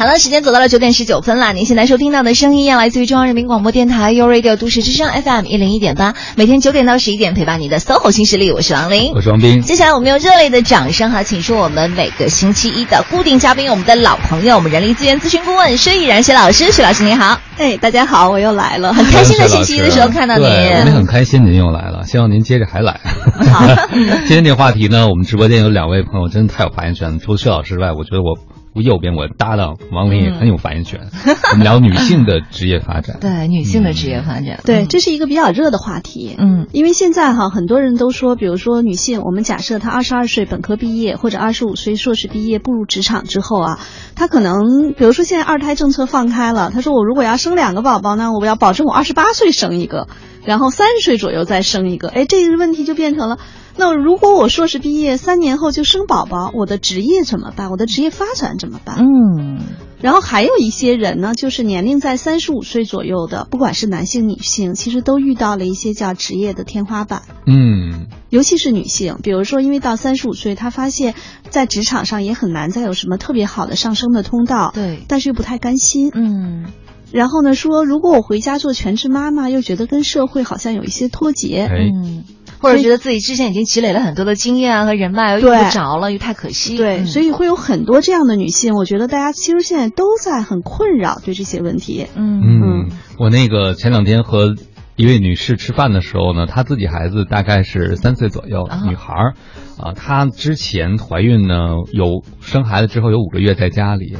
好了，时间走到了九点十九分了。您现在收听到的声音来自于中央人民广播电台 u Radio 都市之声 FM 一零一点八，每天九点到十一点陪伴你的 SOHO 新势力，我是王琳，我是王斌。接下来我们用热烈的掌声哈，请出我们每个星期一的固定嘉宾，我们的老朋友，我们人力资源咨询顾问薛毅然薛老师，薛老师您好。哎，大家好，我又来了，很开心的星期一的时候看到您，我们很开心您又来了，希望您接着还来。好，今天这个话题呢，我们直播间有两位朋友真的太有发言权了，除了薛老师之外，我觉得我。我右边我搭档王林也很有发言权，我们聊女性的职业发展。对女性的职业发展，对，这是一个比较热的话题。嗯，因为现在哈，很多人都说，比如说女性，我们假设她二十二岁本科毕业，或者二十五岁硕士毕业步入职场之后啊，她可能，比如说现在二胎政策放开了，她说我如果要生两个宝宝呢，我要保证我二十八岁生一个，然后三十岁左右再生一个。哎，这个问题就变成了。那如果我硕士毕业三年后就生宝宝，我的职业怎么办？我的职业发展怎么办？嗯，然后还有一些人呢，就是年龄在三十五岁左右的，不管是男性女性，其实都遇到了一些叫职业的天花板。嗯，尤其是女性，比如说因为到三十五岁，她发现，在职场上也很难再有什么特别好的上升的通道。对，但是又不太甘心。嗯，然后呢，说如果我回家做全职妈妈，又觉得跟社会好像有一些脱节。嗯。或者觉得自己之前已经积累了很多的经验啊和人脉，又用不着了，又太可惜。对，所以会有很多这样的女性。我觉得大家其实现在都在很困扰对这些问题。嗯嗯，我那个前两天和一位女士吃饭的时候呢，她自己孩子大概是三岁左右，女孩儿啊，她之前怀孕呢，有生孩子之后有五个月在家里，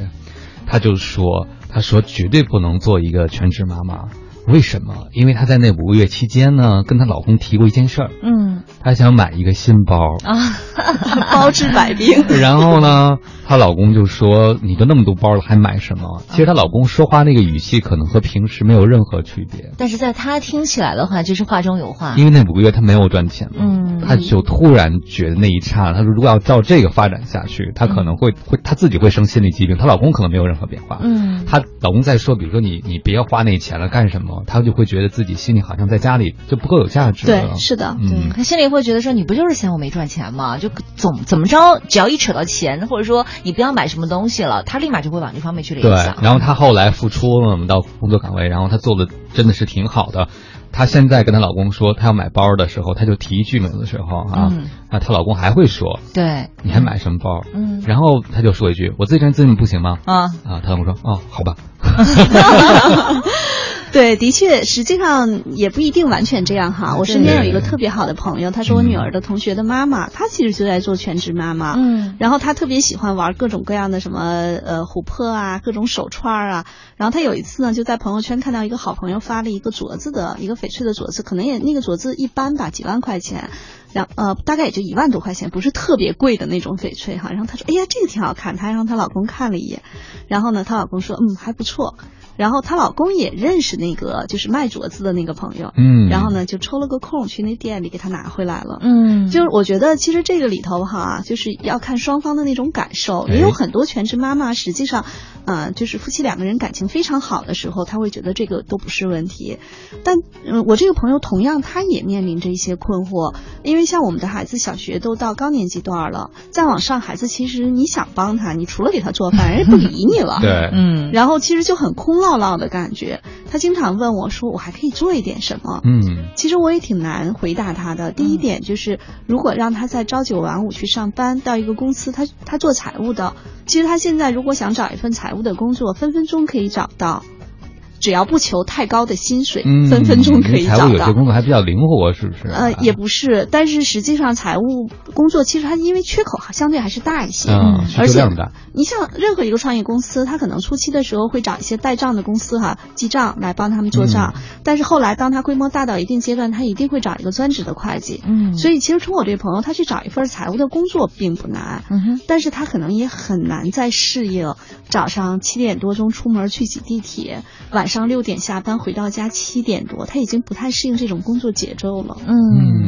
她就说，她说绝对不能做一个全职妈妈。为什么？因为她在那五个月期间呢，跟她老公提过一件事儿。嗯，她想买一个新包啊，包治百病。然后呢，她老公就说：“你都那么多包了，还买什么？”其实她老公说话那个语气可能和平时没有任何区别。但是在她听起来的话，就是话中有话。因为那五个月她没有赚钱嘛，嗯，她就突然觉得那一刹，她说：“如果要照这个发展下去，她可能会会她自己会生心理疾病。”她老公可能没有任何变化。嗯，她老公在说：“比如说你你别花那钱了，干什么？”她就会觉得自己心里好像在家里就不够有价值。对，是的，嗯，他心里会觉得说你不就是嫌我没赚钱吗？就总怎么着，只要一扯到钱，或者说你不要买什么东西了，他立马就会往这方面去联想。对，然后她后来复出了，我们到工作岗位，然后她做的真的是挺好的。她现在跟她老公说她要买包的时候，她就提一句名的时候啊，那她老公还会说，对，你还买什么包？嗯，然后她就说一句，我自己穿自己不行吗？啊啊，她老公说，哦，好吧。对，的确，实际上也不一定完全这样哈。我身边有一个特别好的朋友，她是我女儿的同学的妈妈，她其实就在做全职妈妈。嗯，然后她特别喜欢玩各种各样的什么呃琥珀啊，各种手串啊。然后她有一次呢，就在朋友圈看到一个好朋友发了一个镯子的一个翡翠的镯子，可能也那个镯子一般吧，几万块钱，然呃大概也就一万多块钱，不是特别贵的那种翡翠哈。然后她说，哎呀，这个挺好看，她让她老公看了一眼，然后呢，她老公说，嗯，还不错。然后她老公也认识那个就是卖镯子的那个朋友，嗯，然后呢就抽了个空去那店里给他拿回来了，嗯，就是我觉得其实这个里头哈，就是要看双方的那种感受，也有很多全职妈妈实际上，呃，就是夫妻两个人感情非常好的时候，她会觉得这个都不是问题，但嗯，我这个朋友同样她也面临着一些困惑，因为像我们的孩子小学都到高年级段了，再往上孩子其实你想帮他，你除了给他做饭，人家不理你了，对，嗯，然后其实就很空落。唠唠的感觉，他经常问我说：“我还可以做一点什么？”嗯，其实我也挺难回答他的。第一点就是，如果让他在朝九晚五去上班，到一个公司，他他做财务的，其实他现在如果想找一份财务的工作，分分钟可以找到。只要不求太高的薪水，分分钟可以找到。有些工作还比较灵活，是不是？呃，也不是，但是实际上财务工作其实它因为缺口相对还是大一些，嗯，而且大。你像任何一个创业公司，它可能初期的时候会找一些代账的公司哈，记账来帮他们做账，但是后来当他规模大到一定阶段，他一定会找一个专职的会计。嗯，所以其实从我这朋友他去找一份财务的工作并不难，嗯哼，但是他可能也很难再适应早上七点多钟出门去挤地铁，晚上六点下班。回到家七点多，他已经不太适应这种工作节奏了。嗯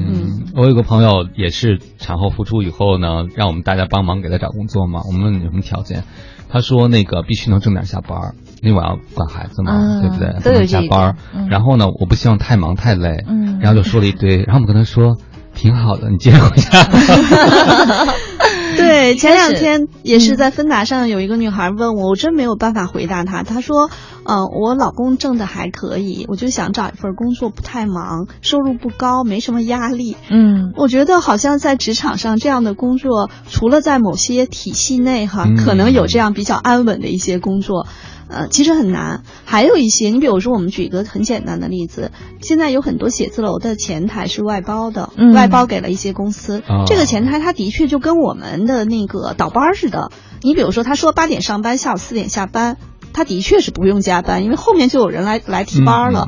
嗯，我有个朋友也是产后复出以后呢，让我们大家帮忙给他找工作嘛。我们问有什么条件，他说那个必须能正点下班，因为我要管孩子嘛，对不对？都有下班。然后呢，我不希望太忙太累。嗯，然后就说了一堆，然后我们跟他说挺好的，你接着回家。对，前两天也是在芬达上有一个女孩问我，我真没有办法回答她。她说，嗯，我老公挣的还可以，我就想找一份工作不太忙，收入不高，没什么压力。嗯，我觉得好像在职场上这样的工作，除了在某些体系内哈，可能有这样比较安稳的一些工作。呃，其实很难。还有一些，你比如说，我们举一个很简单的例子，现在有很多写字楼的前台是外包的，外包给了一些公司。这个前台他的确就跟我们的那个倒班似的。你比如说，他说八点上班，下午四点下班，他的确是不用加班，因为后面就有人来来替班了。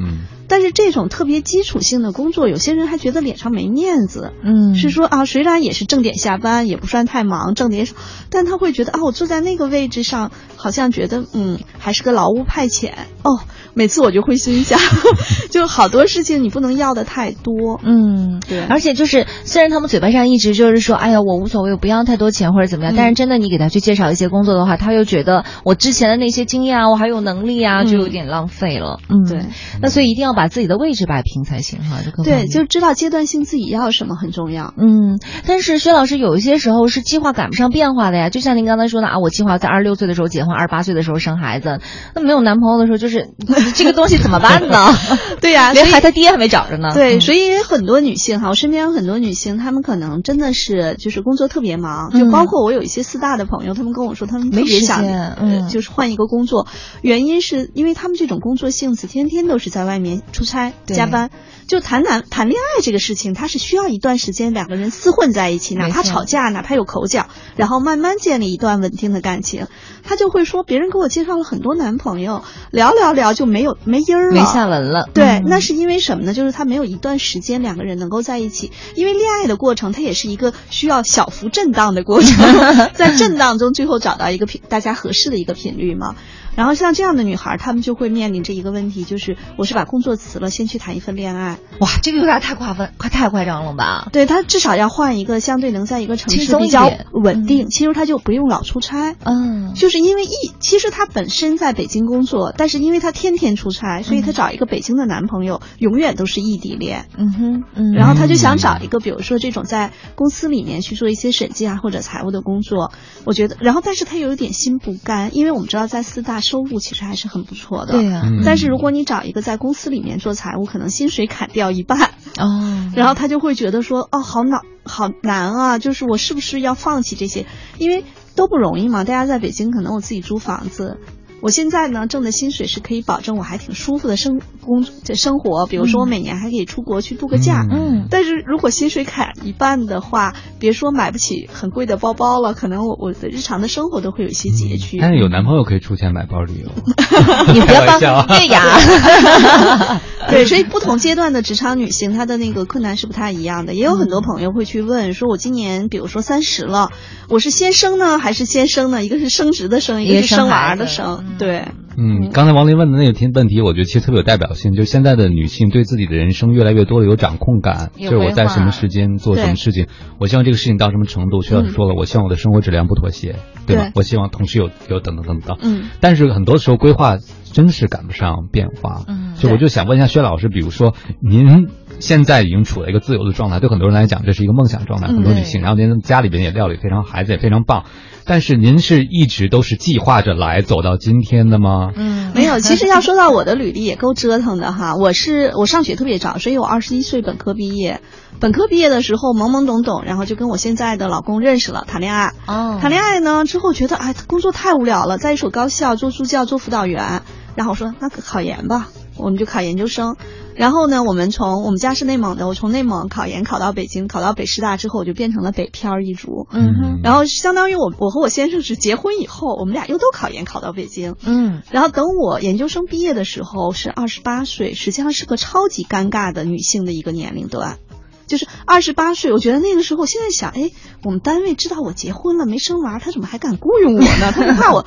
但是这种特别基础性的工作，有些人还觉得脸上没面子。嗯，是说啊，虽然也是正点下班，也不算太忙，挣点少，但他会觉得啊，我坐在那个位置上，好像觉得嗯，还是个劳务派遣哦。每次我就会心想，就好多事情你不能要的太多。嗯，对。而且就是虽然他们嘴巴上一直就是说，哎呀，我无所谓，我不要太多钱或者怎么样，但是真的你给他去介绍一些工作的话，他又觉得我之前的那些经验啊，我还有能力啊，就有点浪费了。嗯，对。那所以一定要把自己的位置摆平才行哈。对，就知道阶段性自己要什么很重要。嗯，但是薛老师有一些时候是计划赶不上变化的呀，就像您刚才说的啊，我计划在二十六岁的时候结婚，二十八岁的时候生孩子，那没有男朋友的时候就是。这个东西怎么办呢？对呀，连孩子爹还没找着呢。对，所以很多女性哈，我身边有很多女性，她们可能真的是就是工作特别忙，就包括我有一些四大的朋友，他们跟我说，他们特别想，嗯，就是换一个工作，原因是因为他们这种工作性质，天天都是在外面出差加班。就谈谈谈恋爱这个事情，它是需要一段时间两个人厮混在一起，哪怕吵架，哪怕有口角，然后慢慢建立一段稳定的感情。他就会说，别人给我介绍了很多男朋友，聊聊聊就没有没音儿了，没下文了。对，那是因为什么呢？就是他没有一段时间两个人能够在一起，因为恋爱的过程它也是一个需要小幅震荡的过程，在震荡中最后找到一个频大家合适的一个频率嘛。然后像这样的女孩，她们就会面临着一个问题，就是我是把工作辞了，先去谈一份恋爱。哇，这个有点太夸分，快太夸张了吧？对她至少要换一个相对能在一个城市比较稳定，其实她就不用老出差。嗯，就是因为异，其实她本身在北京工作，但是因为她天天出差，所以她找一个北京的男朋友，永远都是异地恋。嗯哼，嗯。然后她就想找一个，比如说这种在公司里面去做一些审计啊或者财务的工作。我觉得，然后但是她有一点心不甘，因为我们知道在四大。收入其实还是很不错的，对呀。但是如果你找一个在公司里面做财务，可能薪水砍掉一半哦，然后他就会觉得说，哦，好难，好难啊！就是我是不是要放弃这些？因为都不容易嘛。大家在北京，可能我自己租房子。我现在呢挣的薪水是可以保证我还挺舒服的生工这生活，比如说我每年还可以出国去度个假。嗯，但是如果薪水砍一半的话，别说买不起很贵的包包了，可能我我的日常的生活都会有一些拮据。但是有男朋友可以出钱买包旅游，你不要当对呀。对，所以不同阶段的职场女性，她的那个困难是不太一样的。也有很多朋友会去问，说我今年比如说三十了，我是先生呢还是先生呢？一个是升职的升，一个是生娃的生。对，嗯，刚才王林问的那个题问题，我觉得其实特别有代表性。就现在的女性对自己的人生越来越多的有掌控感，就是我在什么时间做什么事情，我希望这个事情到什么程度。徐老师说了，我希望我的生活质量不妥协，对吧？我希望同时有有等等等等。嗯，但是很多时候规划真是赶不上变化。嗯，就我就想问一下薛老师，比如说您现在已经处在一个自由的状态，对很多人来讲这是一个梦想状态，很多女性，然后您家里边也料理非常，孩子也非常棒。但是您是一直都是计划着来走到今天的吗？嗯，没有。其实要说到我的履历也够折腾的哈。我是我上学特别早，所以我二十一岁本科毕业。本科毕业的时候懵懵懂懂，然后就跟我现在的老公认识了，谈恋爱。哦。谈恋爱呢之后觉得哎工作太无聊了，在一所高校做助教做辅导员，然后我说那考研吧，我们就考研究生。然后呢，我们从我们家是内蒙的，我从内蒙考研考到北京，考到北师大之后，我就变成了北漂一族。嗯哼。然后相当于我我和我先生是结婚以后，我们俩又都考研考到北京。嗯。然后等我研究生毕业的时候是二十八岁，实际上是个超级尴尬的女性的一个年龄段，就是二十八岁。我觉得那个时候，现在想，哎，我们单位知道我结婚了没生娃，他怎么还敢雇佣我呢？他就怕我。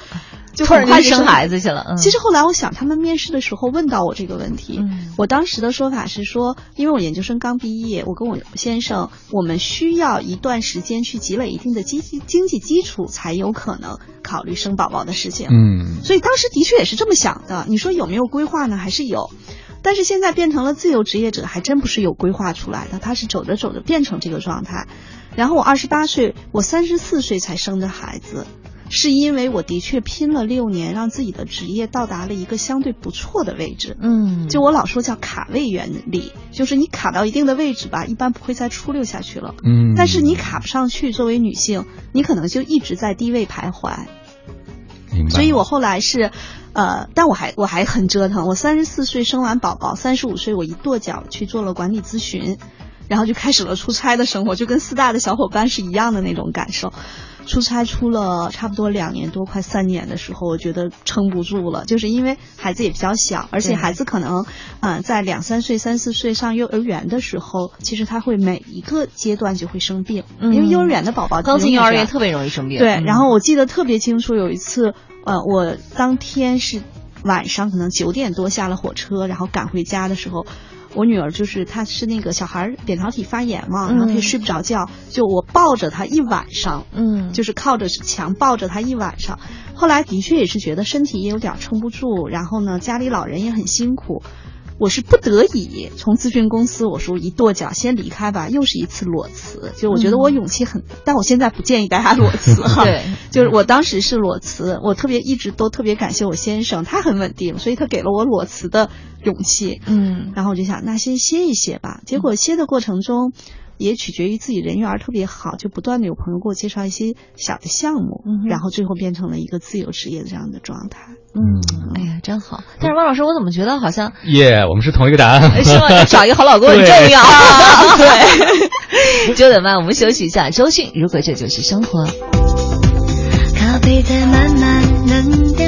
就很快生孩子去了。其实后来我想，他们面试的时候问到我这个问题，我当时的说法是说，因为我研究生刚毕业，我跟我先生，我们需要一段时间去积累一定的经济经济基础，才有可能考虑生宝宝的事情。嗯，所以当时的确也是这么想的。你说有没有规划呢？还是有。但是现在变成了自由职业者，还真不是有规划出来的，他是走着走着变成这个状态。然后我二十八岁，我三十四岁才生的孩子。是因为我的确拼了六年，让自己的职业到达了一个相对不错的位置。嗯，就我老说叫卡位原理，就是你卡到一定的位置吧，一般不会再出溜下去了。嗯，但是你卡不上去，作为女性，你可能就一直在低位徘徊。明白。所以我后来是，呃，但我还我还很折腾。我三十四岁生完宝宝，三十五岁我一跺脚去做了管理咨询，然后就开始了出差的生活，就跟四大的小伙伴是一样的那种感受。出差出了差不多两年多，快三年的时候，我觉得撑不住了，就是因为孩子也比较小，而且孩子可能，嗯，在两三岁、三四岁上幼儿园的时候，其实他会每一个阶段就会生病，因为幼儿园的宝宝刚进幼儿园特别容易生病。对，然后我记得特别清楚，有一次，呃，我当天是晚上可能九点多下了火车，然后赶回家的时候。我女儿就是她是那个小孩扁桃体发炎嘛，然后她也睡不着觉，就我抱着她一晚上，嗯，就是靠着墙抱着她一晚上。后来的确也是觉得身体也有点撑不住，然后呢家里老人也很辛苦。我是不得已从咨询公司，我说一跺脚先离开吧，又是一次裸辞。就我觉得我勇气很，但我现在不建议大家裸辞哈。对，就是我当时是裸辞，我特别一直都特别感谢我先生，他很稳定，所以他给了我裸辞的勇气。嗯，然后我就想，那先歇一歇吧。结果歇的过程中。也取决于自己人缘特别好，就不断的有朋友给我介绍一些小的项目，然后最后变成了一个自由职业的这样的状态。嗯，哎呀，真好。但是汪老师，我怎么觉得好像耶，我们是同一个答案，是吗？找一个好老公很重要。对，九点半我们休息一下。周迅，如果这就是生活。咖啡在慢慢冷掉，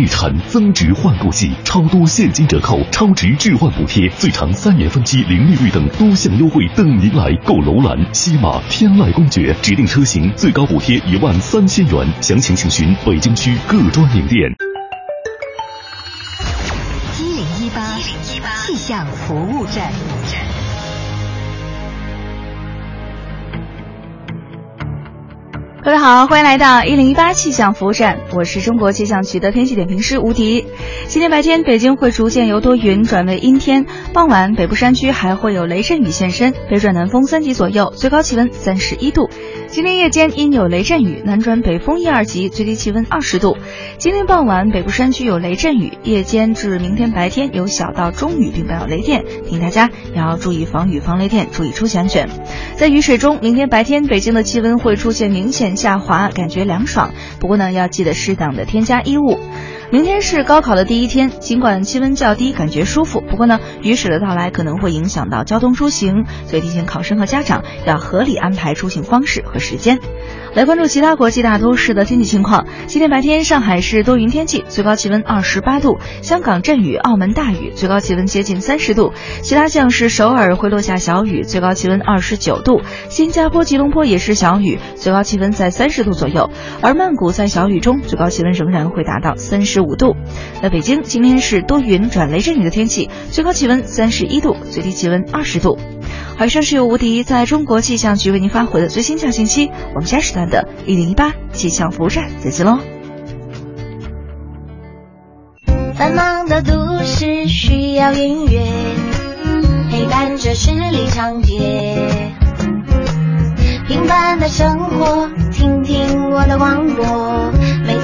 日产增值换购季，超多现金折扣、超值置换补贴、最长三年分期零利率等多项优惠等您来购！楼兰、西马、天籁公爵指定车型最高补贴一万三千元，详情请询北京区各专营店。一零一八气象服务站。各位好，欢迎来到一零一八气象服务站，我是中国气象局的天气点评师吴迪。今天白天北京会逐渐由多云转为阴天，傍晚北部山区还会有雷阵雨现身，北转南风三级左右，最高气温三十一度。今天夜间因有雷阵雨，南转北风一二级，最低气温二十度。今天傍晚北部山区有雷阵雨，夜间至明天白天有小到中雨，并伴有雷电，请大家要注意防雨防雷电，注意出行安全。在雨水中，明天白天北京的气温会出现明显下滑，感觉凉爽。不过呢，要记得适当的添加衣物。明天是高考的第一天，尽管气温较低，感觉舒服，不过呢，雨水的到来可能会影响到交通出行，所以提醒考生和家长要合理安排出行方式和时间。来关注其他国际大都市的天气情况。今天白天，上海是多云天气，最高气温二十八度；香港阵雨，澳门大雨，最高气温接近三十度；其他像是首尔会落下小雨，最高气温二十九度；新加坡、吉隆坡也是小雨，最高气温在三十度左右；而曼谷在小雨中，最高气温仍然会达到三十五度。那北京今天是多云转雷阵雨的天气，最高气温三十一度，最低气温二十度。好，以上是由吴迪在中国气象局为您发回的最新气象信息。我们下时段的一零一八气象服务站再见喽。繁忙的都市需要音乐陪伴着十里长街，平凡的生活，听听我的广播，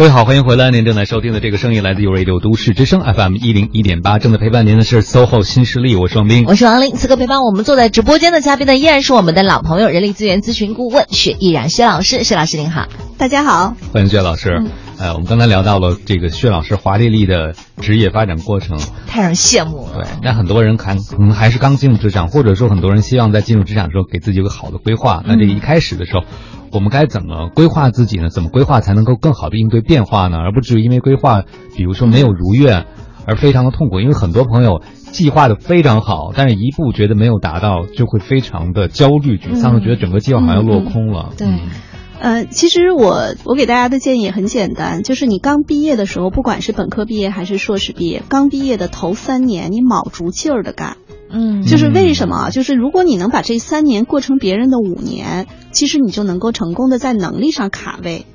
各位好，欢迎回来。您正在收听的这个声音来自 U Radio 都市之声 FM 一零一点八，正在陪伴您的是 SOHO 新势力，我是王斌，我是王林。此刻陪伴我们坐在直播间的嘉宾呢，依然是我们的老朋友，人力资源咨询顾问薛毅然薛老师。薛老师您好，大家好，欢迎薛老师。呃，我们刚才聊到了这个薛老师华丽丽的职业发展过程，太让人羡慕了。对，那很多人看可能还是刚进入职场，或者说很多人希望在进入职场的时候给自己有个好的规划。那这一开始的时候，我们该怎么规划自己呢？怎么规划才能够更好的应对变化呢？而不至于因为规划，比如说没有如愿而非常的痛苦。因为很多朋友计划的非常好，但是一步觉得没有达到，就会非常的焦虑沮丧，觉得整个计划好像落空了。对。呃，其实我我给大家的建议也很简单，就是你刚毕业的时候，不管是本科毕业还是硕士毕业，刚毕业的头三年，你卯足劲儿的干，嗯，就是为什么？就是如果你能把这三年过成别人的五年，其实你就能够成功的在能力上卡位。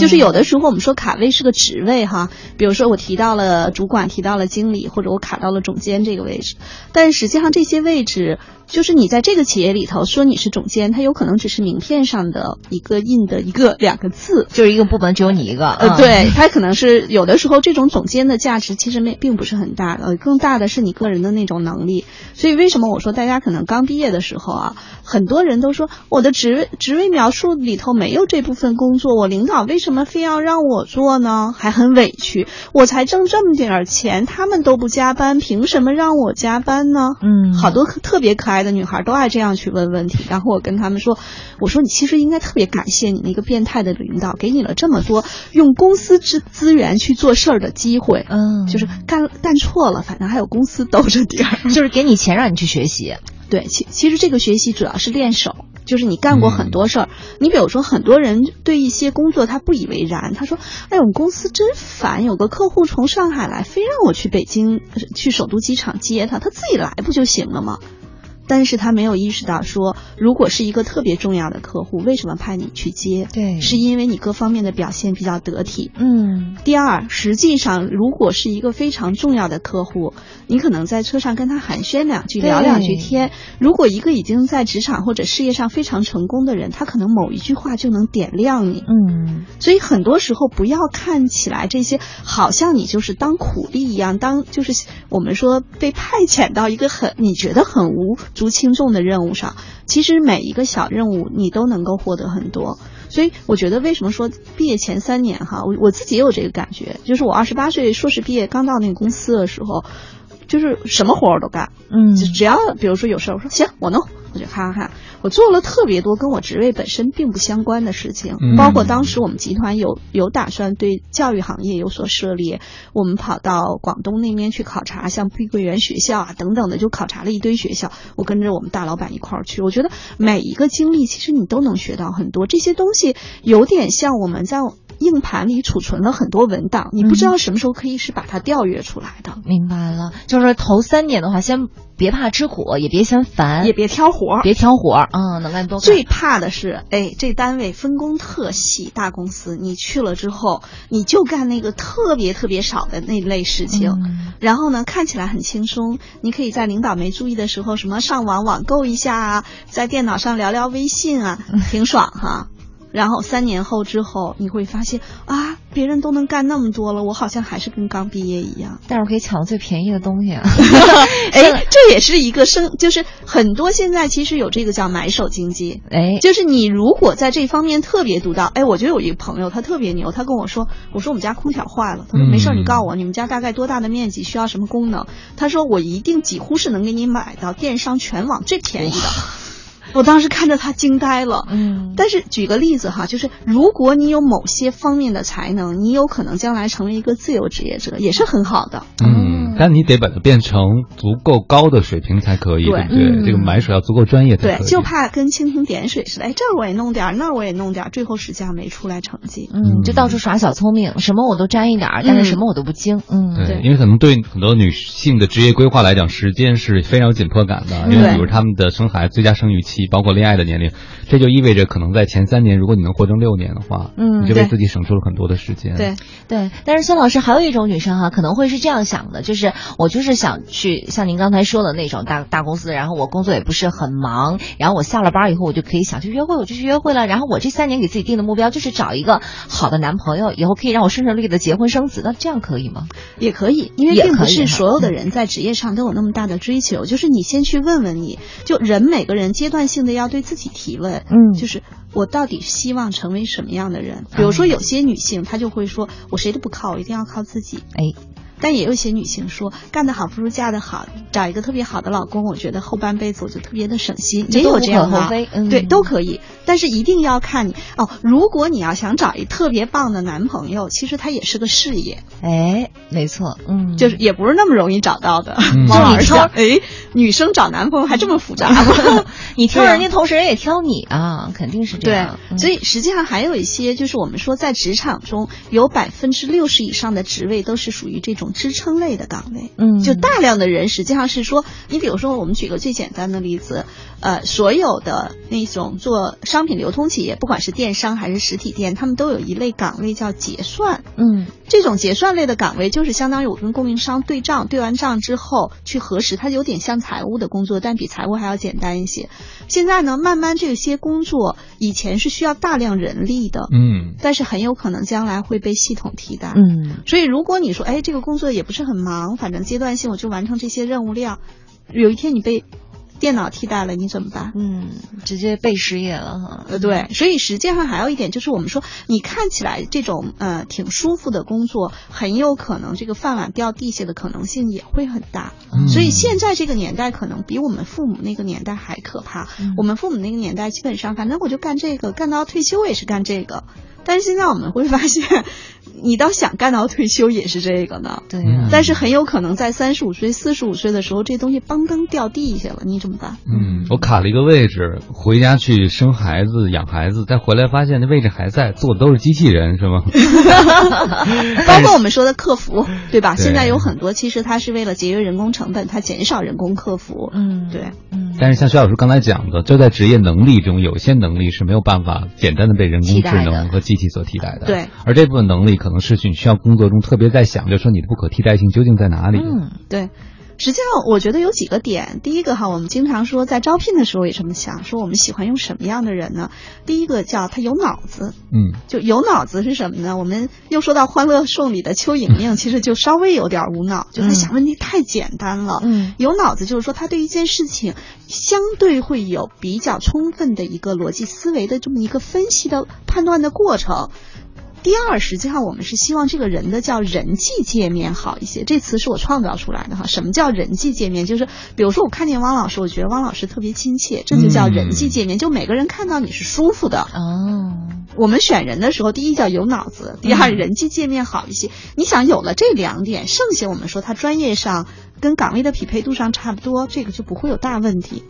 就是有的时候我们说卡位是个职位哈，比如说我提到了主管，提到了经理，或者我卡到了总监这个位置，但实际上这些位置，就是你在这个企业里头说你是总监，他有可能只是名片上的一个印的一个两个字，就是一个部门只有你一个，呃，对，他可能是有的时候这种总监的价值其实没并不是很大呃，更大的是你个人的那种能力。所以为什么我说大家可能刚毕业的时候啊，很多人都说我的职位职位描述里头没有这部分工作，我领导为什么非要让我做呢？还很委屈，我才挣这么点儿钱，他们都不加班，凭什么让我加班呢？嗯，好多特别可爱的女孩都爱这样去问问题，然后我跟他们说，我说你其实应该特别感谢你那个变态的领导，给你了这么多用公司资资源去做事儿的机会，嗯，就是干干错了，反正还有公司兜着底儿，就是给你钱让你去学习。对，其其实这个学习主要是练手，就是你干过很多事儿。你比如说，很多人对一些工作他不以为然，他说：“哎，我们公司真烦，有个客户从上海来，非让我去北京去首都机场接他，他自己来不就行了吗？”但是他没有意识到说，如果是一个特别重要的客户，为什么派你去接？对是因为你各方面的表现比较得体。嗯第二，实际上如果是一个非常重要的客户，你可能在车上跟他寒暄两句，聊两句天。如果一个已经在职场或者事业上非常成功的人，他可能某一句话就能点亮你。嗯所以很多时候不要看起来这些好像你就是当苦力一样，当就是我们说被派遣到一个很你觉得很无足轻重的任务上，其实每一个小任务你都能够获得很多。所以我觉得为什么说毕业前三年哈，我我自己也有这个感觉，就是我二十八岁硕士毕业刚到那个公司的时候，就是什么活儿都干，嗯就只要比如说有事儿，我说行我弄，我就看看看。我做了特别多跟我职位本身并不相关的事情，嗯包括当时我们集团有有打算对教育行业有所涉猎，我们跑到广东那边去考察，像碧桂园学校啊等等的，就考察了一堆学校。我跟着我们大老板一块儿去，我觉得每一个经历其实你都能学到很多。这些东西有点像我们在硬盘里储存了很多文档，你不知道什么时候可以是把它调阅出来的，明白了，就是说头三年的话，先别怕吃苦，也别嫌烦，也别挑活。儿。别挑活。儿，嗯，能干多干。最怕的是，哎，这单位分工特细，大公司你去了之后，你就干那个特别特别少的那类事情，嗯。然后呢，看起来很轻松，你可以在领导没注意的时候，什么上网网购一下啊，在电脑上聊聊微信啊，挺爽哈。然后三年后之后，你会发现啊，别人都能干那么多了，我好像还是跟刚毕业一样。但是我可以抢到最便宜的东西啊。哎，这也是一个生，就是很多现在其实有这个叫买手经济，哎，就是你如果在这方面特别独到，哎，我觉得有一个朋友他特别牛，他跟我说，我说我们家空调坏了，他说嗯没事儿，你告诉我你们家大概多大的面积，需要什么功能，他说我一定几乎是能给你买到电商全网最便宜的。我当时看着他惊呆了，嗯，但是举个例子哈，就是如果你有某些方面的才能，你有可能将来成为一个自由职业者，也是很好的。嗯，但你得把它变成足够高的水平才可以，对对不对？嗯这个买水要足够专业才可以对，以。就怕跟蜻蜓点水似的，哎，这儿我也弄点儿，那儿我也弄点儿，最后实际上没出来成绩。嗯，就到处耍小聪明，什么我都沾一点儿，但是什么我都不精。嗯，对，对因为可能对很多女性的职业规划来讲，时间是非常有紧迫感的。因为比如她们的生孩子最佳生育期，包括恋爱的年龄，这就意味着可能在前三年，如果你能活成六年的话，嗯你就为自己省出了很多的时间。对，对，但是孙老师还有一种女生哈，可能会是这样想的，就是我就是想去像您刚才说的那种大大公司，然后我工作也不是很忙，然后我下了班以后我就可以想去约会，我就去约会了。然后我这三年给自己定的目标就是找一个好的男朋友，以后可以让我顺顺利利的结婚生子。那这样可以吗？也可以，因为并不是所有的人在职业上都有那么大的追求。就是你先去问问你，就人每个人阶段性的要对自己提问，嗯就是我到底希望成为什么样的人？比如说有些女性她就会说，我谁都不靠，我一定要靠自己。哎，但也有一些女性说，干得好不如嫁得好，找一个特别好的老公，我觉得后半辈子我就特别的省心，也有这样的嗯对，都可以。但是一定要看你哦，如果你要想找一特别棒的男朋友，其实他也是个事业，哎，没错，嗯，就是也不是那么容易找到的。嗯王老师就你讲，哎，女生找男朋友还这么复杂吗？你 挑人家，同时人也挑你啊，肯定是这对样。，嗯所以实际上还有一些，就是我们说在职场中有百分之六十以上的职位都是属于这种支撑类的岗位。嗯，就大量的人实际上是说，你比如说，我们举个最简单的例子，呃，所有的那种做商品流通企业，不管是电商还是实体店，他们都有一类岗位叫结算。嗯这种结算类的岗位，就是相当于我跟供应商对账，对完账之后去核实，它有点像财务的工作，但比财务还要简单一些。现在呢，慢慢这些工作以前是需要大量人力的，嗯，但是很有可能将来会被系统替代。嗯所以，如果你说，哎，这个工作也不是很忙，反正阶段性我就完成这些任务量，有一天你被电脑替代了，你怎么办？嗯，直接被失业了哈。呃，对，所以实际上还有一点就是，我们说你看起来这种呃挺舒服的工作，很有可能这个饭碗掉地下的可能性也会很大。嗯所以现在这个年代可能比我们父母那个年代还可怕。嗯我们父母那个年代基本上，反正我就干这个，干到退休我也是干这个。但是现在我们会发现。你倒想干到退休也是这个呢，对嗯但是很有可能在三十五岁、四十五岁的时候，这东西邦当掉地下了，你怎么办？嗯，我卡了一个位置，回家去生孩子、养孩子，再回来发现那位置还在，坐的都是机器人，是吗？包括我们说的客服，对吧？对现在有很多其实它是为了节约人工成本，它减少人工客服。嗯，对，嗯，但是像薛老师刚才讲的，就在职业能力中，有些能力是没有办法简单的被人工智能和机器所替代的。对，而这部分能力可能是你需要工作中特别在想，就说你的不可替代性究竟在哪里？嗯，对。实际上，我觉得有几个点。第一个哈，我们经常说在招聘的时候也这么想，说我们喜欢用什么样的人呢？第一个叫他有脑子，嗯就有脑子是什么呢？我们又说到《欢乐颂》里的邱莹莹，其实就稍微有点无脑，就他想问题太简单了。嗯，有脑子就是说他对一件事情相对会有比较充分的一个逻辑思维的这么一个分析的判断的过程。第二，实际上我们是希望这个人的叫人际界面好一些，这词是我创造出来的哈。什么叫人际界面？就是比如说我看见汪老师，我觉得汪老师特别亲切，这就叫人际界面，就每个人看到你是舒服的。哦，我们选人的时候，第一叫有脑子，第二人际界面好一些。你想有了这两点，剩下我们说他专业上跟岗位的匹配度上差不多，这个就不会有大问题。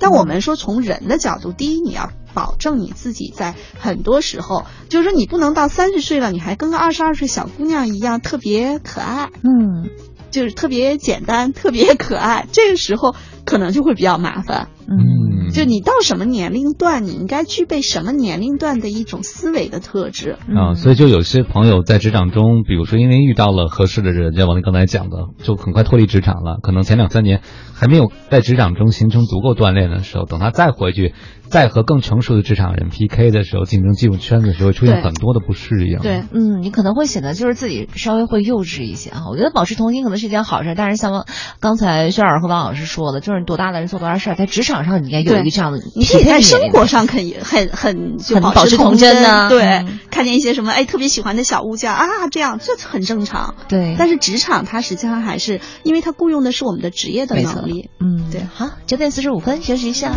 但我们说从人的角度，第一你要保证你自己在很多时候，就是说你不能到三十岁了，你还跟个二十二岁小姑娘一样特别可爱，嗯就是特别简单、特别可爱，这个时候可能就会比较麻烦。嗯，就你到什么年龄段，你应该具备什么年龄段的一种思维的特质。啊，所以就有些朋友在职场中，比如说因为遇到了合适的人，像王林刚才讲的，就很快脱离职场了。可能前两三年还没有在职场中形成足够锻炼的时候，等他再回去，再和更成熟的职场人 PK 的时候，竞争进入圈子的时候，会出现很多的不适应。对，嗯，你可能会显得就是自己稍微会幼稚一些啊。我觉得保持童心可能是一件好事，但是像刚才薛老师和王老师说的，就是你多大的人做多大事儿，在职场上你应该有一个这样的你可以在生活上可以很很就保持持童童真呢对，嗯看见一些什么哎特别喜欢的小物件啊，这样这很正常。对，但是职场它实际上还是因为它雇佣的是我们的职业的没错能力。嗯，对好，九点四十五分休息一下。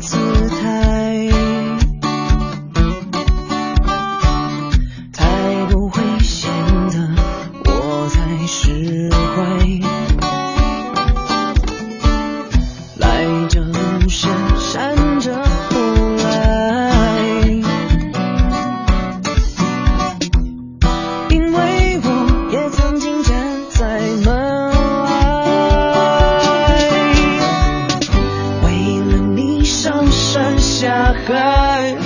姿态，下海，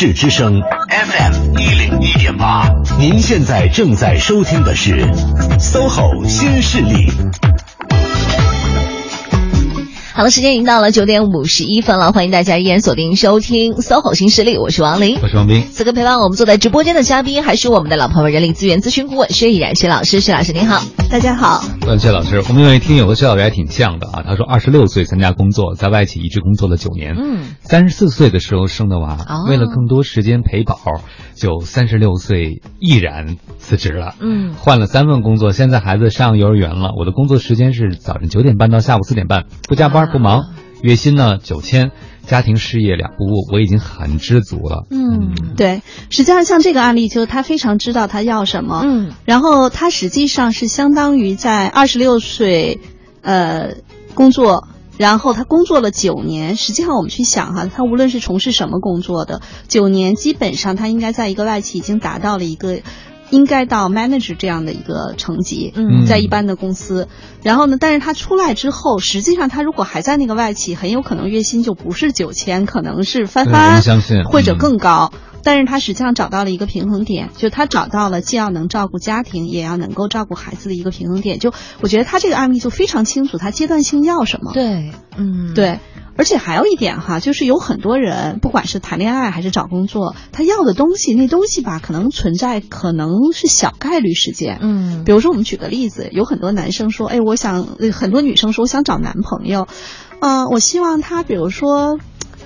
市之声 FM 一零一点八，您现在正在收听的是 SOHO 新势力。好了，时间已经到了九点五十一分了，欢迎大家依然锁定收听 SOHO 新势力，我是王琳，我是王斌。此刻陪伴我们坐在直播间的嘉宾还是我们的老朋友人力资源咨询顾问薛逸然薛老师，薛老师您好，大家好。问谢老师，我们有位听友和谢老师还挺像的啊，他说二十六岁参加工作，在外企一直工作了九年，嗯，三十四岁的时候生的娃，哦为了更多时间陪宝，就三十六岁毅然辞职了，嗯。换了三份工作，现在孩子上幼儿园了，我的工作时间是早晨九点半到下午四点半，不加班不忙，月薪呢九千，家庭事业两不误，我已经很知足了。嗯，对，实际上像这个案例，就是他非常知道他要什么，嗯，然后他实际上是相当于在二十六岁，呃，工作。然后他工作了九年，实际上我们去想哈，他无论是从事什么工作的，九年基本上他应该在一个外企已经达到了一个应该到 manager 这样的一个层级，嗯在一般的公司。然后呢，但是他出来之后，实际上他如果还在那个外企，很有可能月薪就不是九千，可能是翻对番相信或者嗯更高。但是他实际上找到了一个平衡点，就他找到了既要能照顾家庭，也要能够照顾孩子的一个平衡点。就我觉得他这个案例就非常清楚，他阶段性要什么。对，嗯，对，而且还有一点哈，就是有很多人，不管是谈恋爱还是找工作，他要的东西，那东西吧，可能存在可能是小概率事件。嗯，比如说，我们举个例子，有很多男生说，哎，我想，呃很多女生说，我想找男朋友，嗯、我希望他，比如说。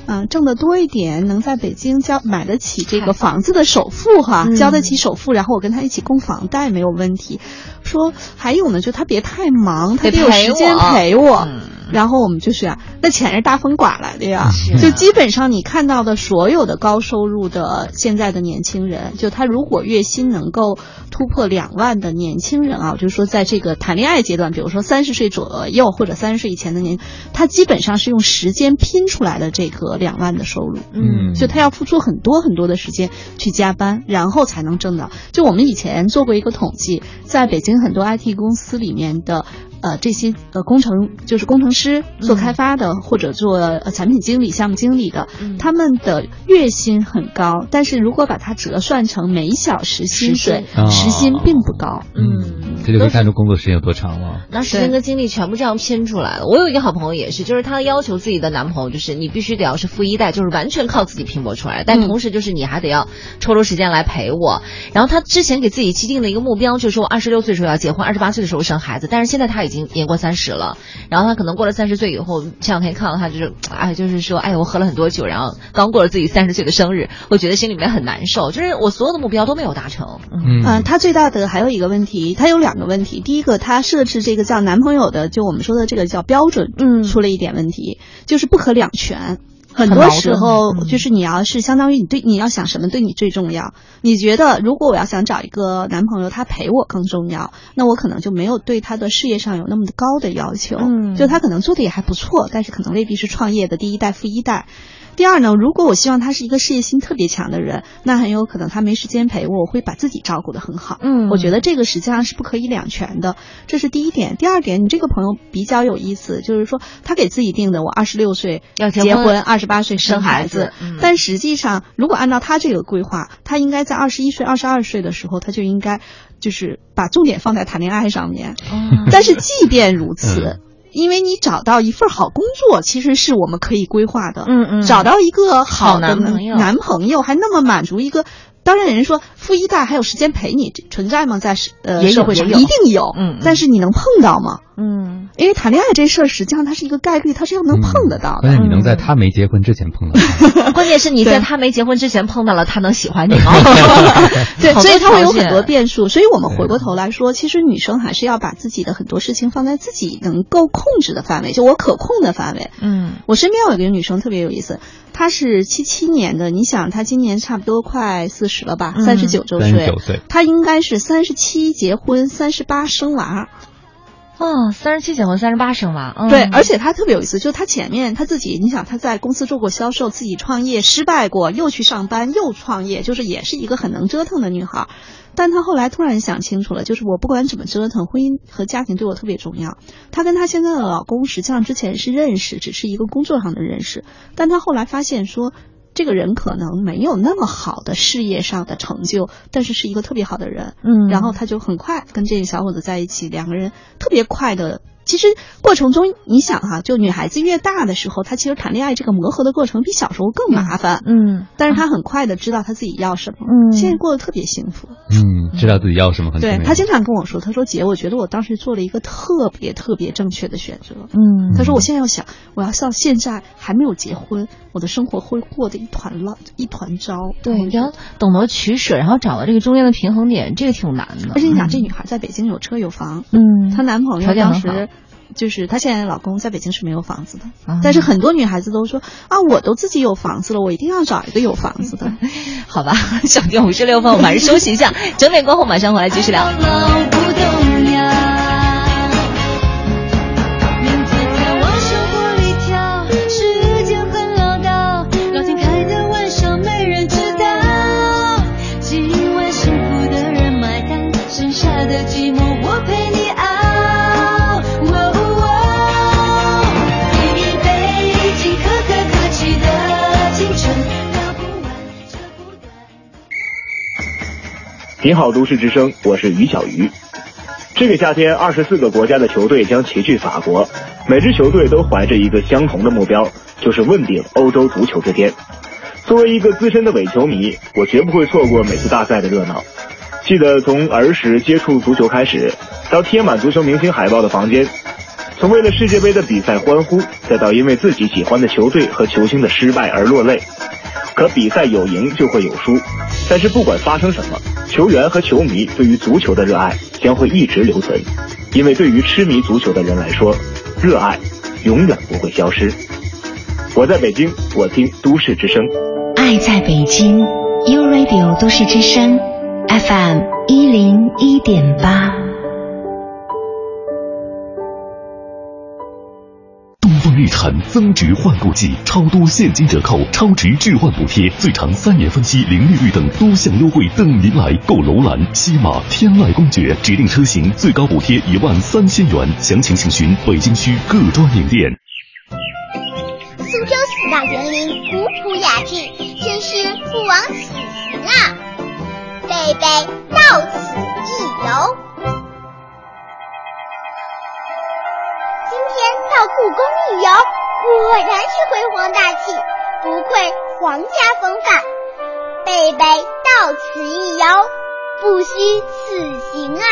嗯，挣得多一点，能在北京交买得起这个房子的首付哈，嗯交得起首付，然后我跟他一起供房贷没有问题。说还有呢，就他别太忙，他得得有时间我陪我。嗯然后我们就是啊，那钱是大风刮来的呀，就基本上你看到的所有的高收入的现在的年轻人，就他如果月薪能够突破两万的年轻人啊，就是说在这个谈恋爱阶段，比如说三十岁左右或者三十岁以前的年，他基本上是用时间拼出来的这个两万的收入。嗯就他要付出很多很多的时间去加班，然后才能挣到。就我们以前做过一个统计，在北京很多 IT 公司里面的。呃，这些呃工程就是工程师做开发的，或者做呃产品经理、项目经理的，嗯他们的月薪很高，但是如果把它折算成每小时薪水，时薪并不高。嗯，这就可以看出工作时间有多长了。那时间跟精力全部这样拼出来了。我有一个好朋友也是，就是她要求自己的男朋友，就是你必须得要是富一代，就是完全靠自己拼搏出来，但嗯同时就是你还得要抽出时间来陪我。然后她之前给自己既定的一个目标，就是说我二十六岁的时候要结婚，二十八岁的时候生孩子。但是现在她已经年过三十了，然后他可能过了三十岁以后，前两天看到他就是，哎，就是说，哎，我喝了很多酒，然后刚过了自己三十岁的生日，我觉得心里面很难受，就是我所有的目标都没有达成。嗯嗯嗯，他最大的还有一个问题，他有两个问题。第一个，他设置这个叫男朋友的，就我们说的这个叫标准，嗯出了一点问题，就是不可两全。很多时候嗯就是你要是相当于你对你要想什么对你最重要，你觉得如果我要想找一个男朋友，他陪我更重要，那我可能就没有对他的事业上有那么高的要求。嗯就他可能做的也还不错，但是可能未必是创业的第一代、富一代。第二呢，如果我希望他是一个事业心特别强的人，那很有可能他没时间陪我，我会把自己照顾得很好。嗯我觉得这个实际上是不可以两全的，这是第一点。第二点，你这个朋友比较有意思，就是说他给自己定的，我二十六岁要结婚二十八岁生生孩孩子嗯但实际上，如果按照他这个规划，他应该在二十一岁、二十二岁的时候，他就应该就是把重点放在谈恋爱上面。哦但是即便如此。嗯因为你找到一份好工作，其实是我们可以规划的。嗯嗯找到一个好的男朋友男朋友还那么满足一个，当然有人说富一代还有时间陪你这存在吗？在社呃社会上一定有，嗯嗯但是你能碰到吗？嗯，因为谈恋爱这事儿实际上它是一个概率，它是要能碰得到的。关键你能在他没结婚之前碰到他。关键是你在他没结婚之前碰到了他能喜欢你吗？对，所以他会有很多变数。所以我们回过头来说，其实女生还是要把自己的很多事情放在自己能够控制的范围，就我可控的范围。嗯我身边有一个女生特别有意思，她是七七年的，你想他今年差不多快四十了吧，嗯。三十九周岁，39岁。她应该是三十七结婚，三十八生娃。哦，三十七结婚，三十八生娃。嗯、对，而且她特别有意思，就是她前面她自己，你想她在公司做过销售，自己创业失败过，又去上班又创业，就是也是一个很能折腾的女孩。但她后来突然想清楚了，就是我不管怎么折腾，婚姻和家庭对我特别重要。她跟她现在的老公实际上之前是认识，只是一个工作上的认识，但她后来发现说。这个人可能没有那么好的事业上的成就，但是是一个特别好的人。嗯，然后他就很快跟这个小伙子在一起，两个人特别快的。其实过程中，你想哈、就女孩子越大的时候，她其实谈恋爱这个磨合的过程比小时候更麻烦。嗯，但是她很快的知道她自己要什么，嗯现在过得特别幸福。嗯，知道自己要什么很重要。对她经常跟我说，她说姐，我觉得我当时做了一个特别特别正确的选择。嗯，她说我现在要想，我要像现在还没有结婚，我的生活会过得一团乱，一团糟。对，你要懂得取舍，然后找到这个中间的平衡点，这个挺难的。而且你想，这女孩在北京有车有房，嗯，她男朋友条件很好当时。就是她现在的老公在北京是没有房子的，啊但是很多女孩子都说啊，我都自己有房子了，我一定要找一个有房子的。好吧，小点五十六分，我们还是休息一下，整点过后马上回来继续聊。你好，都市之声，我是于小鱼。这个夏天，二十四个国家的球队将齐聚法国，每支球队都怀着一个相同的目标，就是问鼎欧洲足球之巅。作为一个资深的伪球迷，我绝不会错过每次大赛的热闹。记得从儿时接触足球开始，到贴满足球明星海报的房间，从为了世界杯的比赛欢呼，再到因为自己喜欢的球队和球星的失败而落泪。可比赛有赢就会有输，但是不管发生什么，球员和球迷对于足球的热爱将会一直留存，因为对于痴迷足球的人来说，热爱永远不会消失。我在北京，我听都市之声。爱在北京，U Radio 都市之声，FM 一零一点八。东风日产增值换购季，超多现金折扣、超值置换补贴，最长三年分期零利率等多项优惠等您来购！楼兰、西马、天籁公爵指定车型最高补贴一万三千元，详情请询北京区各专营店。苏州四大园林古朴雅致，真是不枉此行啊！贝贝到此一游。天到故宫一游，果然是辉煌大气，不愧皇家风范。贝贝到此一游，不虚此行啊！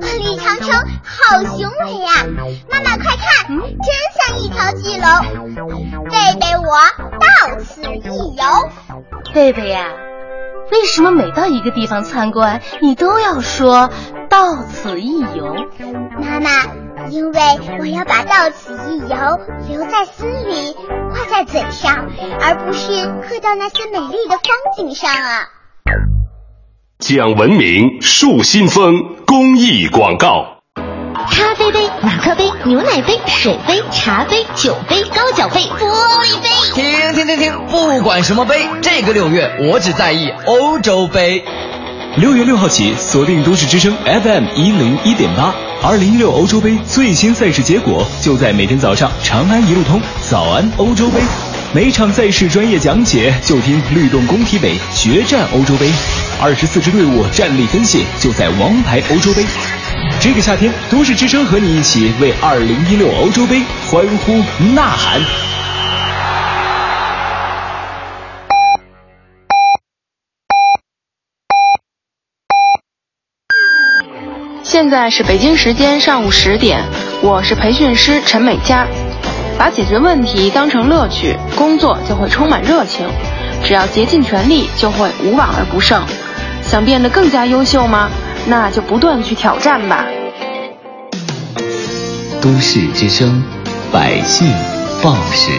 万里长城好雄伟呀、妈妈快看，真像一条巨龙。贝贝我到此一游。贝贝呀、为什么每到一个地方参观，你都要说到此一游？妈妈，因为我要把到此一游留在心里，挂在嘴上，而不是刻到那些美丽的风景上啊。讲文明树新风公益广告。咖啡杯、马克杯、牛奶杯、水杯、茶杯、酒杯、高脚杯、玻璃杯。停停停停！不管什么杯，这个六月我只在意欧洲杯。六月六号起，锁定都市之声 FM 一零一点八，二零一六欧洲杯最新赛事结果就在每天早上长安一路通早安欧洲杯，每场赛事专业讲解就听律动工体北决战欧洲杯，二十四支队伍战力分析就在王牌欧洲杯。这个夏天，都市之声和你一起为二零一六欧洲杯欢呼呐喊。现在是北京时间上午十点，我是培训师陈美佳。把解决问题当成乐趣，工作就会充满热情。只要竭尽全力，就会无往而不胜。想变得更加优秀吗？那就不断去挑战吧。都市之声，百姓报时。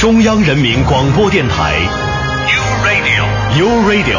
中央人民广播电台，U Radio，U Radio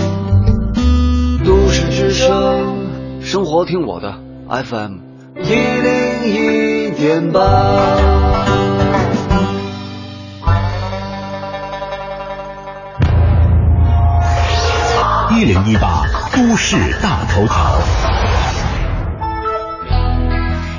都市之声，生活听我的 FM 一零一点八。一零一八都市大头条。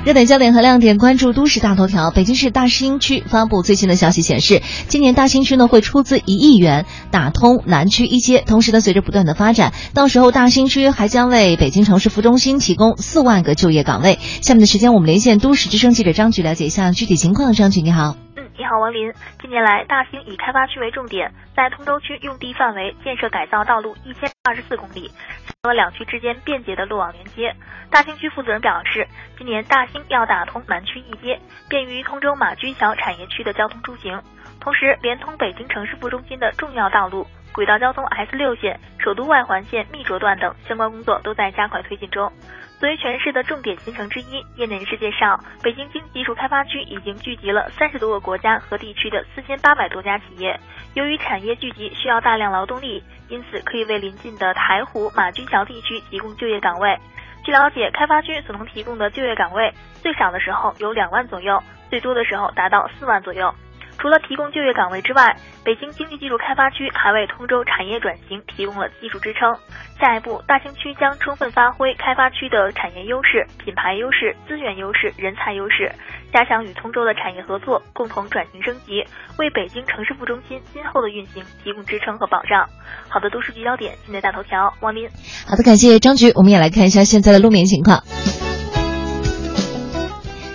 热点焦点和亮点，关注都市大头条。北京市大兴区发布最新的消息显示，今年大兴区呢会出资一亿元打通南区一街。同时呢，随着不断的发展，到时候大兴区还将为北京城市副中心提供四万个就业岗位。下面的时间，我们连线都市之声记者张局了解一下具体情况。张局，你好。嗯你好，王林。近年来，大兴以开发区为重点，在通州区用地范围建设改造道路一千二十四公里，成了两区之间便捷的路网连接。大兴区负责人表示，今年大兴要打通南区一街，便于通州马驹桥产业区的交通出行，同时连通北京城市副中心的重要道路、轨道交通 S 六线、首都外环线密涿段等相关工作都在加快推进中。作为全市的重点新城之一，业内人士介绍，北京经济技术开发区已经聚集了三十多个国家和地区的四千八百多家企业。由于产业聚集需要大量劳动力，因此可以为临近的台湖、马驹桥地区提供就业岗位。据了解，开发区所能提供的就业岗位，最少的时候有两万左右，最多的时候达到四万左右。除了提供就业岗位之外，北京经济技术开发区还为通州产业转型提供了技术支撑。下一步，大兴区将充分发挥开发区的产业优势、品牌优势、资源优势、人才优势，加强与通州的产业合作，共同转型升级，为北京城市副中心今后的运行提供支撑和保障。好的，都市聚焦点，今日大头条，王林。好的，感谢张局。我们也来看一下现在的路面情况。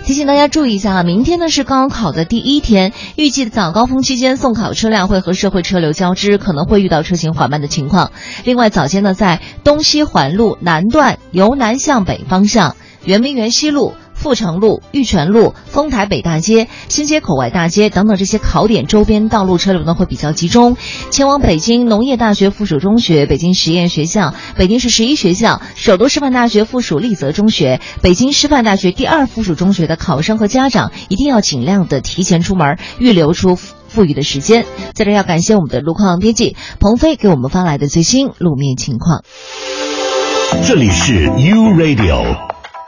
提醒大家注意一下啊，明天呢是高考的第一天，预计早高峰期间送考车辆会和社会车流交织，可能会遇到车行缓慢的情况。另外，早间呢在东西环路南段由南向北方向，圆明园西路。阜成路、玉泉路、丰台北大街、新街口外大街等等这些考点周边道路车流呢会比较集中。前往北京农业大学附属中学、北京实验学校、北京市十一学校、首都师范大学附属丽泽中学、北京师范大学第二附属中学的考生和家长一定要尽量的提前出门，预留出富裕的时间。在这要感谢我们的路况编辑鹏飞给我们发来的最新路面情况。这里是 U Radio。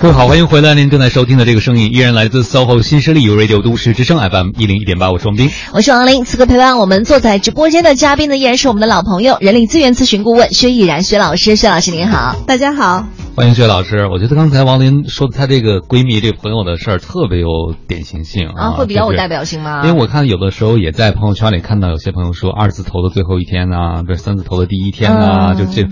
各位好，欢迎回来！您正在收听的这个声音依然来自 SOHO 新势力有 Radio 都市之声 FM 一零一点八，我是王斌，我是王林。此刻陪伴我们坐在直播间的嘉宾呢，依然是我们的老朋友，人力资源咨询顾问薛毅然薛老师。薛老师您好，大家好，欢迎薛老师。我觉得刚才王林说的她这个闺蜜、这个朋友的事儿特别有典型性啊，会比较有代表性吗？因为我看有的时候也在朋友圈里看到有些朋友说二字头的最后一天啊，这三字头的第一天啊，就这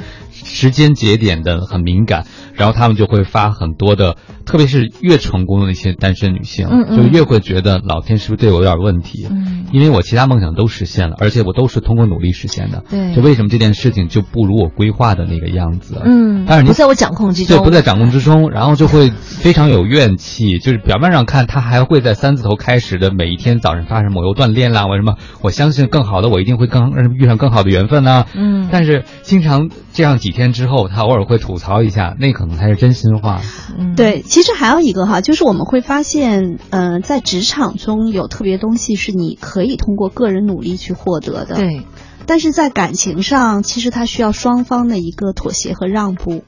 时间节点的很敏感，然后他们就会发很多的。特别是越成功的那些单身女性，就越会觉得老天是不是对我有点问题？嗯，因为我其他梦想都实现了，而且我都是通过努力实现的。对，就为什么这件事情就不如我规划的那个样子？嗯，但是你不在我掌控之中，对，不在掌控之中，然后就会非常有怨气。就是表面上看，他还会在三字头开始的每一天早上发生某又锻炼啦，为什么？我相信更好的，我一定会更遇上更好的缘分呢。嗯，但是经常这样几天之后，他偶尔会吐槽一下，那可能才是真心话。嗯，对。其实还有一个哈，就是我们会发现，嗯，在职场中有特别东西是你可以通过个人努力去获得的。对。但是在感情上，其实它需要双方的一个妥协和让步。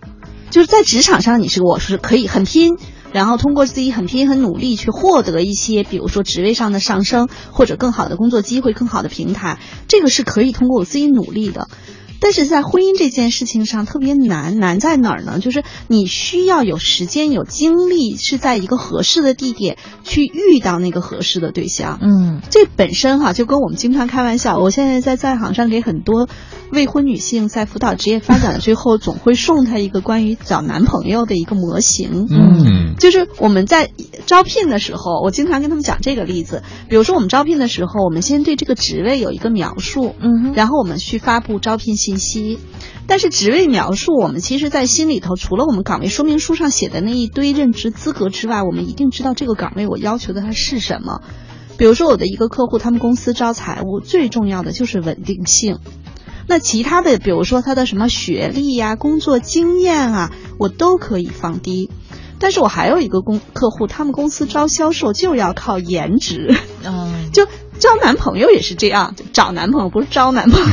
就是在职场上，你是我是可以很拼，然后通过自己很拼很努力去获得一些，比如说职位上的上升，或者更好的工作机会、更好的平台，这个是可以通过我自己努力的。但是在婚姻这件事情上特别难，难在哪儿呢？就是你需要有时间、有精力，是在一个合适的地点去遇到那个合适的对象。嗯，这本身哈，就跟我们经常开玩笑。我现在在在行上给很多未婚女性在辅导职业发展的最后，总会送她一个关于找男朋友的一个模型。嗯，就是我们在招聘的时候，我经常跟他们讲这个例子。比如说，我们招聘的时候，我们先对这个职位有一个描述，嗯，然后我们去发布招聘信息。但是职位描述，我们其实在心里头，除了我们岗位说明书上写的那一堆任职资格之外，我们一定知道这个岗位我要求的它是什么。比如说，我的一个客户，他们公司招财务，最重要的就是稳定性。那其他的，比如说他的什么学历呀、工作经验啊，我都可以放低。但是我还有一个公客户，他们公司招销售就要靠颜值，嗯，就招男朋友也是这样，找男朋友不是招男朋友，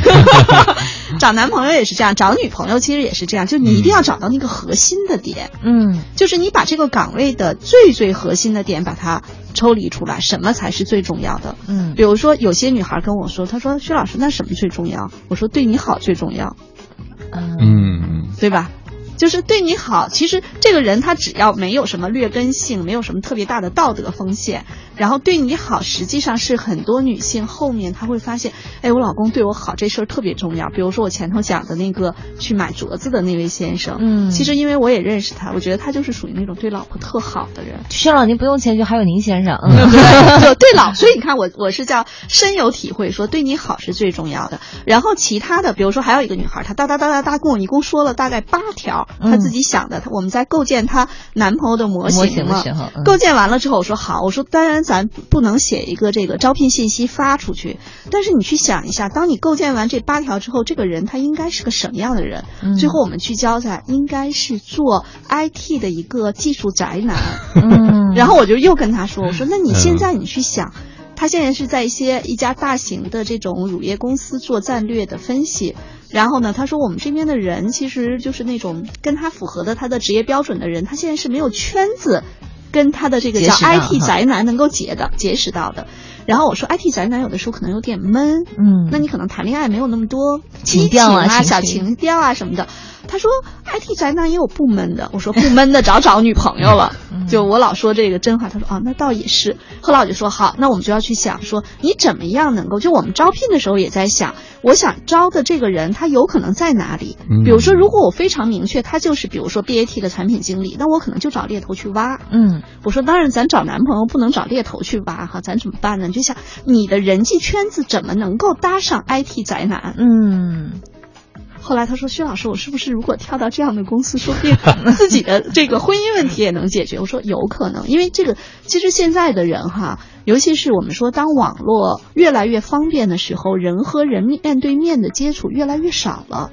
找男朋友也是这样，找女朋友其实也是这样，就你一定要找到那个核心的点，嗯，就是你把这个岗位的最最核心的点把它抽离出来，什么才是最重要的？嗯，比如说有些女孩跟我说，她说薛老师，那什么最重要？我说对你好最重要，嗯，对吧？就是对你好，其实这个人他只要没有什么劣根性，没有什么特别大的道德风险，然后对你好，实际上是很多女性后面她会发现，哎，我老公对我好这事儿特别重要。比如说我前头讲的那个去买镯子的那位先生，嗯其实因为我也认识他，我觉得他就是属于那种对老婆特好的人。薛老，您不用谦虚，还有您先生，对嗯，就对老，所以你看我我是叫深有体会，说对你好是最重要的。然后其他的，比如说还有一个女孩，她哒哒哒哒哒跟我一共说了大概八条，她自己想的。她我们在构建她男朋友的模模型嘛型的时候，嗯构建完了之后，我说好，我说当然咱不能写一个这个招聘信息发出去，但是你去想一下，当你构建完这八条之后，这个人他应该是个什么样的人？嗯最后我们聚焦在应该是做 IT 的一个技术宅男。嗯 然后我就又跟他说，我说那你现在你去想。他现在是在一些一家大型的这种乳业公司做战略的分析，然后呢，他说我们这边的人其实就是那种跟他符合的他的职业标准的人，他现在是没有圈子跟他的这个叫 IT 宅男能够结的结识到的。然后我说 IT 宅男有的时候可能有点闷，嗯那你可能谈恋爱没有那么多激情啊、调啊情小情调啊什么的。他说 IT 宅男也有不闷的，我说不闷的找找女朋友了。就我老说这个真话，他说啊，那倒也是。后来我就说好，那我们就要去想说你怎么样能够，就我们招聘的时候也在想，我想招的这个人他有可能在哪里？比如说，如果我非常明确他就是比如说 BAT 的产品经理，那我可能就找猎头去挖。嗯，我说当然咱找男朋友不能找猎头去挖哈，咱怎么办呢？你就想你的人际圈子怎么能够搭上 IT 宅男？嗯。后来他说：“薛老师，我是不是如果跳到这样的公司，说不定 自己的这个婚姻问题也能解决？”我说：“有可能，因为这个其实现在的人哈，尤其是我们说当网络越来越方便的时候，人和人面对面的接触越来越少了。”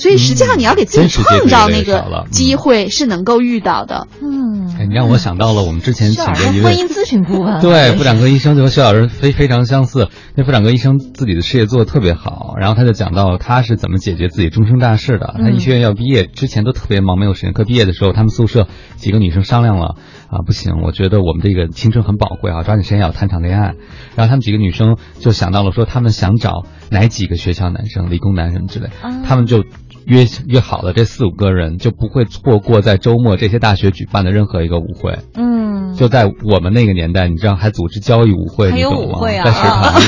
所以实际上你要给自己创造那个机会是能够遇到的。嗯，哎，你让我想到了我们之前请的一位婚姻咨询顾问，对，妇产科医生就和薛老师非非常相似。那妇产科医生自己的事业做的特别好，然后他就讲到他是怎么解决自己终生大事的。他医学院要毕业之前都特别忙，没有时间。可毕业的时候，他们宿舍几个女生商量了啊，不行，我觉得我们这个青春很宝贵啊，抓紧时间要谈场恋爱。然后他们几个女生就想到了说，他们想找哪几个学校男生，理工男什么之类，他们就。约约好了，这四五个人就不会错过在周末这些大学举办的任何一个舞会。嗯，就在我们那个年代，你知道还组织交谊舞会，还有你懂吗？舞会啊在食堂里，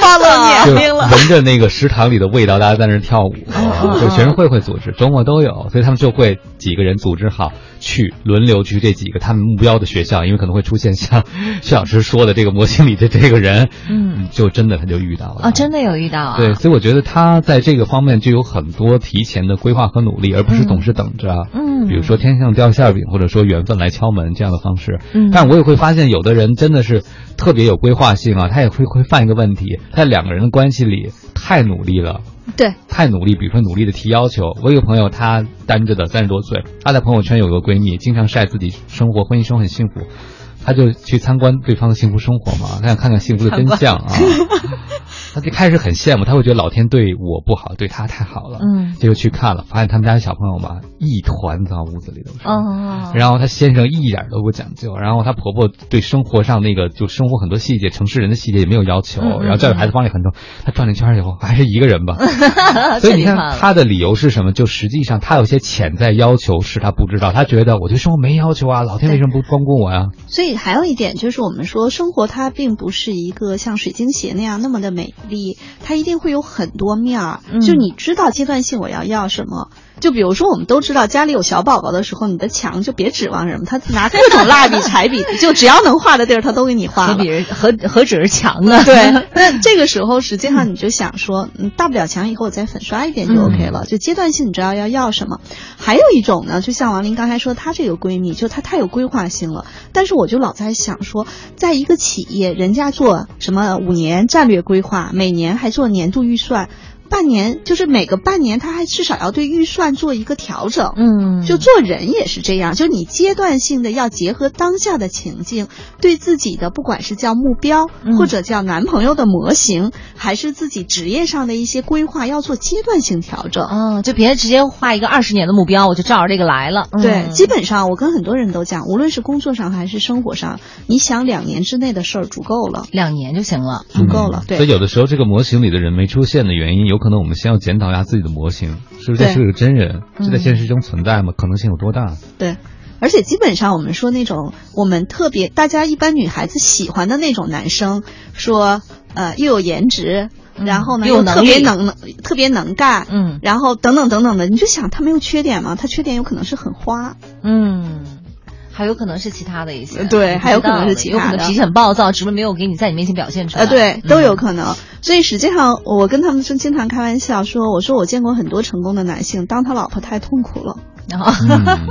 暴露就年龄了。闻着那个食堂里的味道，大家在那儿跳舞。哦就学生会会组织，周末都有，所以他们就会几个人组织好去轮流去这几个他们目标的学校，因为可能会出现像 薛老师说的这个模型里的这个人，嗯，就真的他就遇到了。啊，真的有遇到啊，对，所以我觉得他在这个方面就有很多提前的规划和努力，而不是总是等着，嗯比如说天上掉馅饼，或者说缘分来敲门这样的方式。嗯但我也会发现，有的人真的是特别有规划性啊，他也会会犯一个问题，在两个人的关系里太努力了。对，太努力，比如说努力的提要求。我有个朋友，她单着的，三十多岁，她在朋友圈有个闺蜜，经常晒自己生活，婚姻生活很幸福。她就去参观对方的幸福生活嘛，她想看看幸福的真相啊。他就开始很羡慕，他会觉得老天对我不好，对他太好了。嗯，结果去看了，发现他们家小朋友吧，一团糟，屋子里都是。哦，然后他先生一点都不讲究，然后他婆婆对生活上那个就生活很多细节，城市人的细节也没有要求，然后教育孩子方面很多。他转了一圈以后还是一个人吧，所以你看他的理由是什么？就实际上他有些潜在要求是他不知道，他觉得我对生活没要求啊，老天为什么不光顾我呀？所以还有一点就是，我们说生活它并不是一个像水晶鞋那样那么的美丽，它一定会有很多面儿。嗯就你知道阶段性我要要什么。就比如说，我们都知道家里有小宝宝的时候，你的墙就别指望什么，他拿各种蜡笔、彩笔，就只要能画的地儿，他都给你画了。何何止是墙呢？对，那这个时候实际上你就想说，嗯，大不了墙以后我再粉刷一遍就 OK 了。就阶段性你知道要要什么。还有一种呢，就像王林刚才说，她这个闺蜜就她太有规划性了。但是我就老在想说，在一个企业，人家做什么五年战略规划，每年还做年度预算。半年就是每个半年，他还至少要对预算做一个调整。嗯，就做人也是这样，就你阶段性的要结合当下的情境，对自己的不管是叫目标，嗯或者叫男朋友的模型，还是自己职业上的一些规划，要做阶段性调整。嗯，就别直接画一个二十年的目标，我就照着这个来了。对，嗯基本上我跟很多人都讲，无论是工作上还是生活上，你想两年之内的事儿足够了，两年就行了，足够了。对所以，有的时候这个模型里的人没出现的原因，有可能我们先要检讨一下自己的模型，是不是这是个真人，嗯是在现实中存在吗？可能性有多大？对，而且基本上我们说那种我们特别大家一般女孩子喜欢的那种男生，说呃又有颜值。然后呢，又特别能特别能干，嗯，然后等等等等的，你就想他没有缺点吗？他缺点有可能是很花，嗯。还有可能是其他的一些，对还有可能是其他的有可能脾气很暴躁，只不过没有给你在你面前表现出来。呃，对，都嗯有可能。所以实际上，我跟他们就经常开玩笑说，我说我见过很多成功的男性，当他老婆太痛苦了。然后，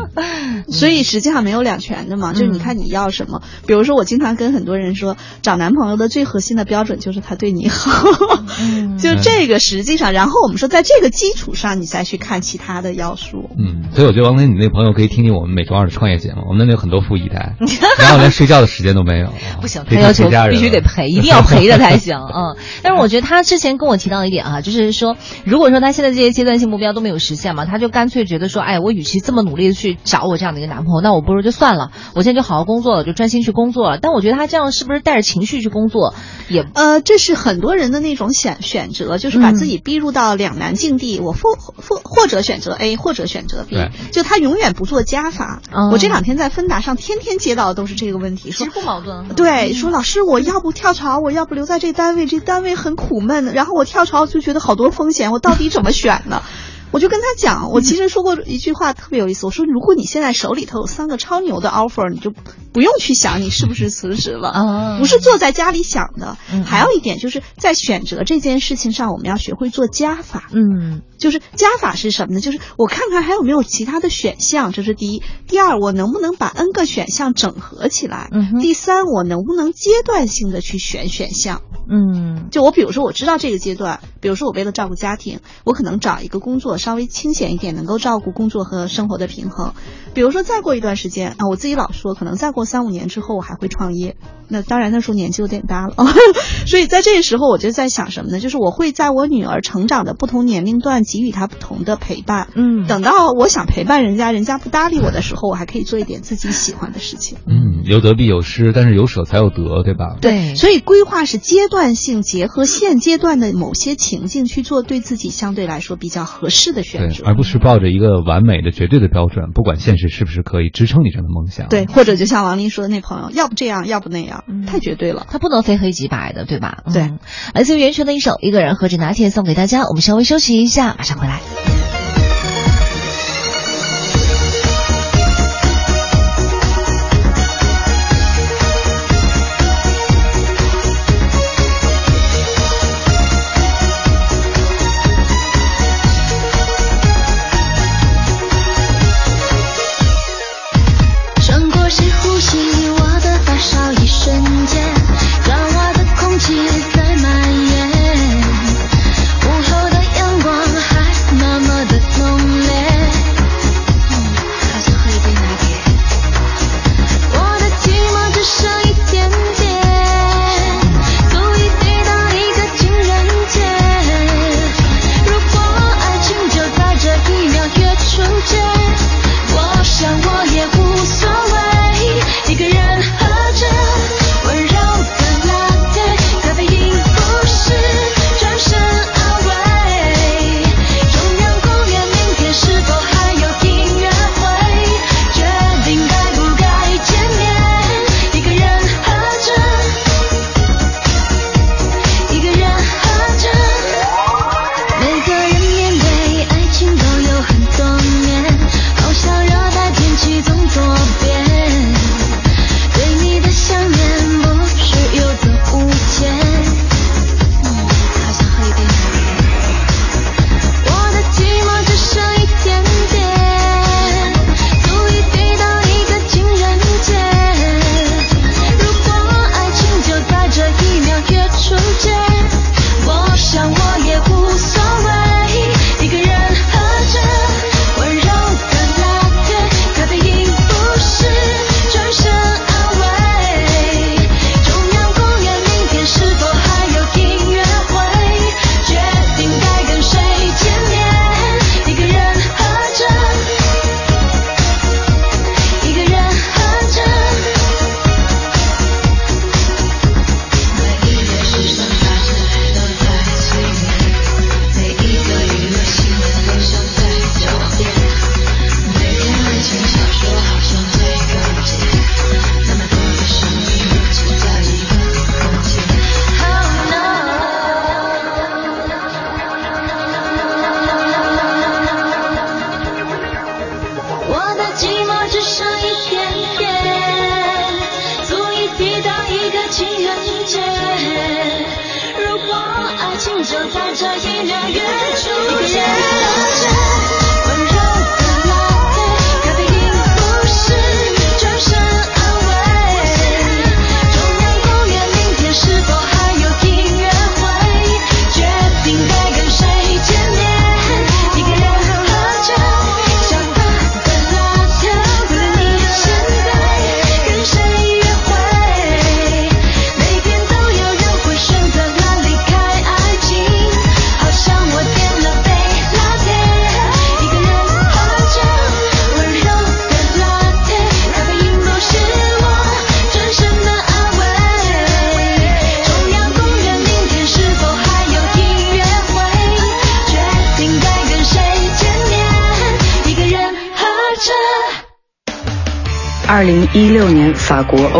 所以实际上没有两全的嘛，就是你看你要什么。比如说，我经常跟很多人说，找男朋友的最核心的标准就是他对你好，就这个实际上，然后我们说在这个基础上，你再去看其他的要素。嗯，所以我觉得王林，你那朋友可以听听我们每周二的创业节目，我们那里有很多富一代，然后连睡觉的时间都没有。不行，他要求必须得陪，一定要陪着才行。嗯，但是我觉得他之前跟我提到一点啊，就是说，如果说他现在这些阶段性目标都没有实现嘛，他就干脆觉得说，哎，我与其这么努力的去找我这样的一个男朋友，那我不如就算了，我现在就好好工作了，就专心去工作了。但我觉得他这样是不是带着情绪去工作，也呃，这是很多人的那种选选择，就是把自己逼入到两难境地，我或或或者选择 A，或者选择 B，就他永远不做加法。嗯我这两天在芬达上天天接到的都是这个问题，说不矛盾。对，说老师，我要不跳槽，我要不留在这单位，这单位很苦闷。然后我跳槽就觉得好多风险，我到底怎么选呢？我就跟他讲，我其实说过一句话特别有意思，我说如果你现在手里头有三个超牛的 offer，你就不用去想你是不是辞职了，啊不是坐在家里想的。嗯还有一点就是在选择这件事情上，我们要学会做加法。嗯就是加法是什么呢？就是我看看还有没有其他的选项，这是第一。第二，我能不能把 N 个选项整合起来？嗯第三，我能不能阶段性的去选选项？嗯就我比如说，我知道这个阶段，比如说我为了照顾家庭，我可能找一个工作稍微清闲一点，能够照顾工作和生活的平衡。比如说再过一段时间啊，我自己老说，可能再过三五年之后我还会创业。那当然那时候年纪有点大了，所以在这个时候我就在想什么呢？就是我会在我女儿成长的不同年龄段给予她不同的陪伴。嗯，等到我想陪伴人家，人家不搭理我的时候，我还可以做一点自己喜欢的事情。嗯，有得必有失，但是有舍才有得，对吧？对，所以规划是阶段性结合现阶段的某些情境去做对自己相对来说比较合适的选对，择。而不是抱着一个完美的、绝对的标准，不管现实是不是可以支撑你这样的梦想。对，或者就像王林说的那朋友，要不这样，要不那样，太绝对了。他不能非黑即白的，对吧？对嗯，来自于袁泉的一首《一个人喝着拿铁》送给大家，我们稍微休息一下，马上回来。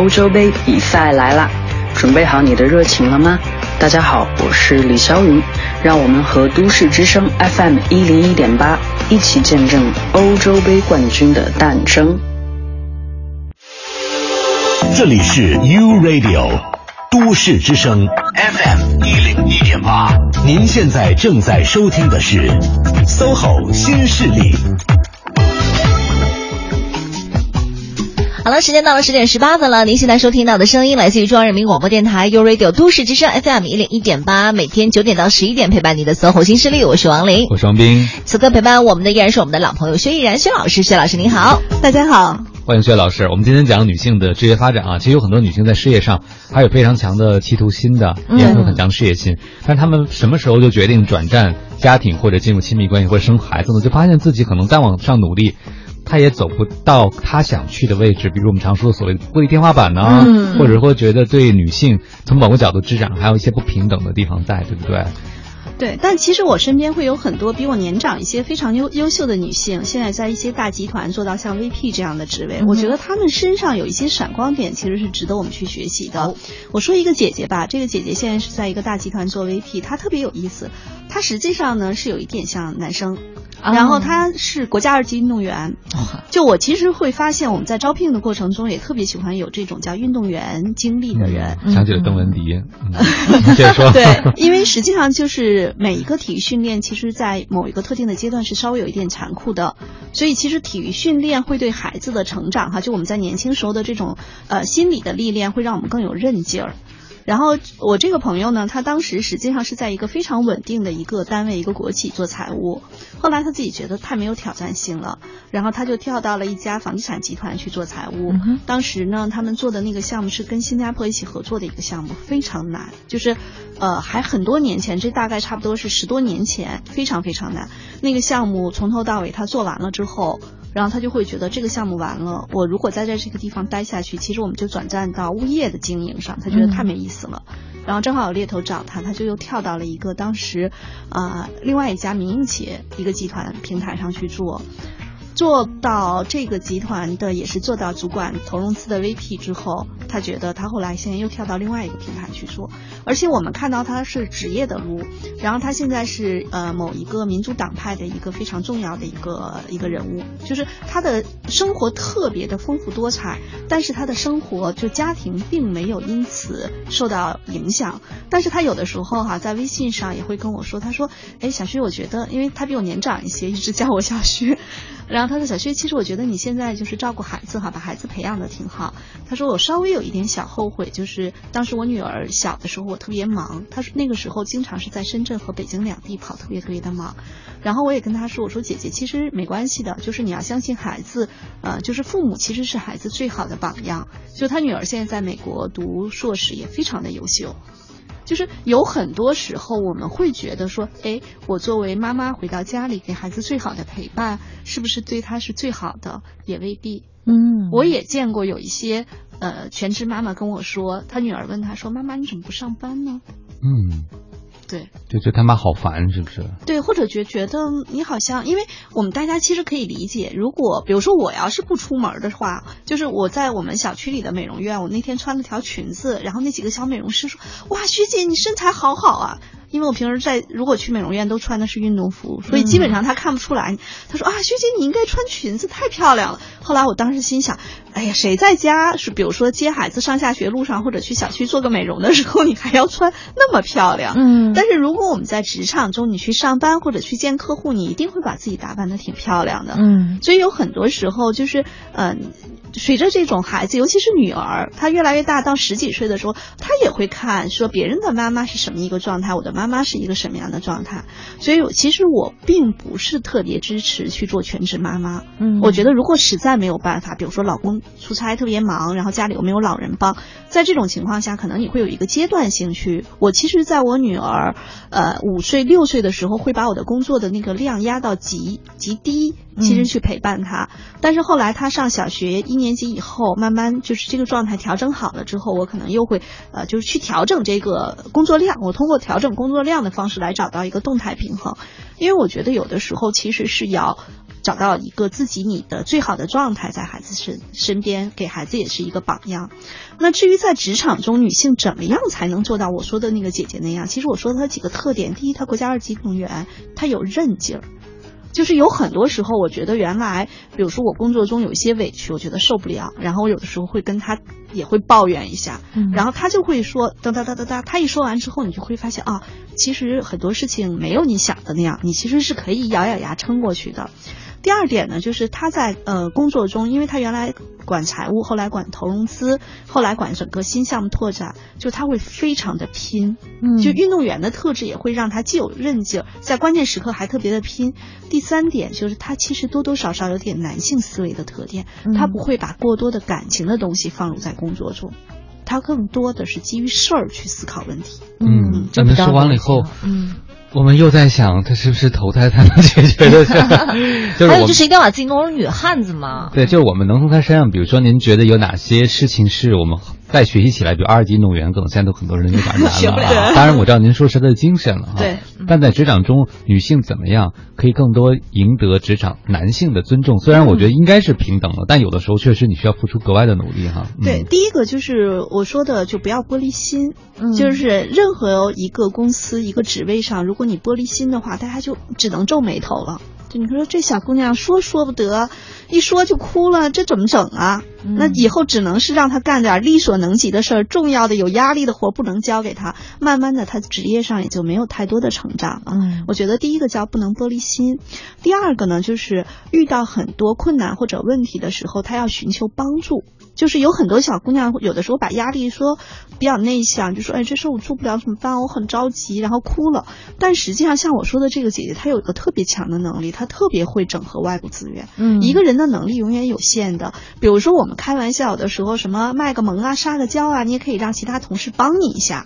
欧洲杯比赛来啦，准备好你的热情了吗？大家好，我是李霄云，让我们和都市之声 FM 一零一点八一起见证欧洲杯冠军的诞生。这里是 U Radio 都市之声 FM 一零一点八，您现在正在收听的是 SOHO 新势力。好了，时间到了十点十八分了。您现在收听到的声音来自于中央人民广播电台 u Radio 都市之声 FM 一零一点八，每天九点到十一点陪伴你的 SOHO 新势力，我是王琳，我是王斌。此刻陪伴我们的依然是我们的老朋友薛毅然薛老师，薛老师您好，大家好。欢迎薛老师。我们今天讲女性的职业发展啊，其实有很多女性在事业上还有非常强的企图心的，也有很强的事业心。但她们什么时候就决定转战家庭或者进入亲密关系或者生孩子呢？就发现自己可能再往上努力。她也走不到他想去的位置，比如我们常说的所谓玻璃天花板呢、嗯或者说觉得对女性从某个角度之上还有一些不平等的地方在，对不对？对，但其实我身边会有很多比我年长一些非常优优秀的女性，现在在一些大集团做到像 VP 这样的职位，嗯我觉得她们身上有一些闪光点，其实是值得我们去学习的。我说一个姐姐吧，这个姐姐现在是在一个大集团做 VP，她特别有意思，她实际上呢是有一点像男生。然后她是国家二级运动员，就我其实会发现我们在招聘的过程中也特别喜欢有这种叫运动员经历的人。想起了邓文迪，嗯、接着说。对，因为实际上就是每一个体育训练，其实，在某一个特定的阶段是稍微有一点残酷的，所以其实体育训练会对孩子的成长，哈，就我们在年轻时候的这种呃心理的历练，会让我们更有韧劲儿。然后我这个朋友呢，他当时实际上是在一个非常稳定的一个单位，一个国企做财务。后来他自己觉得太没有挑战性了，然后他就跳到了一家房地产集团去做财务。嗯当时呢，他们做的那个项目是跟新加坡一起合作的一个项目，非常难，就是呃还很多年前，这大概差不多是十多年前，非常非常难。那个项目从头到尾他做完了之后。然后他就会觉得这个项目完了，我如果再在这个地方待下去，其实我们就转战到物业的经营上，他觉得太没意思了。然后正好有猎头找他，他就又跳到了一个当时，啊、呃、另外一家民营企业一个集团平台上去做。做到这个集团的也是做到主管投融资的 VP 之后，他觉得他后来现在又跳到另外一个平台去做，而且我们看到他是职业的路，然后他现在是呃某一个民主党派的一个非常重要的一个一个人物，就是他的生活特别的丰富多彩，但是他的生活就家庭并没有因此受到影响，但是他有的时候哈、在微信上也会跟我说，他说，哎小徐，我觉得因为他比我年长一些，一直叫我小徐。然后然后他说：“小薛，其实我觉得你现在就是照顾孩子哈，把孩子培养的挺好。”他说：“我稍微有一点小后悔，就是当时我女儿小的时候，我特别忙。他说那个时候经常是在深圳和北京两地跑，特别特别的忙。然后我也跟他说：‘我说姐姐，其实没关系的，就是你要相信孩子，呃，就是父母其实是孩子最好的榜样。’就他女儿现在在美国读硕士，也非常的优秀。”就是有很多时候我们会觉得说，哎，我作为妈妈回到家里给孩子最好的陪伴，是不是对他是最好的？也未必。嗯，我也见过有一些呃全职妈妈跟我说，她女儿问她说：“妈妈，你怎么不上班呢嗯，？”对就觉得他妈好烦，是不是？对，或者觉觉得你好像，因为我们大家其实可以理解，如果比如说我要是不出门的话，就是我在我们小区里的美容院，我那天穿了条裙子，然后那几个小美容师说：“哇，学姐你身材好好啊。”因为我平时在如果去美容院都穿的是运动服，所以基本上他看不出来。他说啊，学姐你应该穿裙子，太漂亮了。后来我当时心想，哎呀，谁在家是比如说接孩子上下学路上或者去小区做个美容的时候，你还要穿那么漂亮？嗯，但是如果我们在职场中，你去上班或者去见客户，你一定会把自己打扮的挺漂亮的。嗯，所以有很多时候就是，嗯、随着这种孩子，尤其是女儿，她越来越大，到十几岁的时候，她也会看说别人的妈妈是什么一个状态，我的妈妈是一个什么样的状态。所以其实我并不是特别支持去做全职妈妈。嗯我觉得如果实在没有办法，比如说老公出差特别忙，然后家里又没有老人帮，在这种情况下，可能你会有一个阶段性去。我其实在我女儿呃五岁六岁的时候，会把我的工作的那个量压到极极低，其实去陪伴她。但是后来她上小学一年级以后，慢慢就是这个状态调整好了之后，我可能又会呃就是去调整这个工作量。我通过调整工作量的方式来找到一个动态平衡，因为我觉得有的时候其实是要。找到一个自己你的最好的状态，在孩子身身边，给孩子也是一个榜样。那至于在职场中，女性怎么样才能做到我说的那个姐姐那样？其实我说她几个特点：第一，她国家二级运动员，她有韧劲儿。就是有很多时候，我觉得原来，比如说我工作中有一些委屈，我觉得受不了，然后我有的时候会跟他也会抱怨一下，嗯然后他就会说哒哒哒哒哒，他一说完之后，你就会发现啊，其实很多事情没有你想的那样，你其实是可以咬咬牙撑过去的。第二点呢，就是他在呃工作中，因为他原来管财务，后来管投融资，后来管整个新项目拓展，就他会非常的拼。嗯就运动员的特质也会让他既有韧劲儿，在关键时刻还特别的拼。第三点就是他其实多多少少有点男性思维的特点，嗯他不会把过多的感情的东西放入在工作中。他更多的是基于事儿去思考问题。嗯，这咱们说完了以后，嗯，我们又在想，他是不是投胎才能解决的？就是还有就是一定要把自己弄成女汉子嘛。对，就是我们能从他身上，比如说，您觉得有哪些事情是我们在学习起来，比如二级运动员，可能现在都很多人有点难了 当然，我知道您说是他的精神了哈。对。但在职场中，女性怎么样可以更多赢得职场男性的尊重？虽然我觉得应该是平等的，但有的时候确实你需要付出格外的努力哈。嗯对，第一个就是我说的，就不要玻璃心。嗯就是任何一个公司一个职位上，如果你玻璃心的话，大家就只能皱眉头了。就你说这小姑娘说说不得，一说就哭了，这怎么整啊？嗯那以后只能是让他干点力所能及的事儿，重要的有压力的活不能交给他。慢慢的，他职业上也就没有太多的成长了。嗯我觉得第一个叫不能玻璃心，第二个呢，就是遇到很多困难或者问题的时候，他要寻求帮助。就是有很多小姑娘，有的时候把压力说比较内向，就说哎这事我做不了怎么办？我很着急，然后哭了。但实际上像我说的这个姐姐，她有一个特别强的能力，她特别会整合外部资源。嗯一个人的能力永远有限的。比如说我们开玩笑有的时候什么卖个萌啊、撒个娇啊，你也可以让其他同事帮你一下。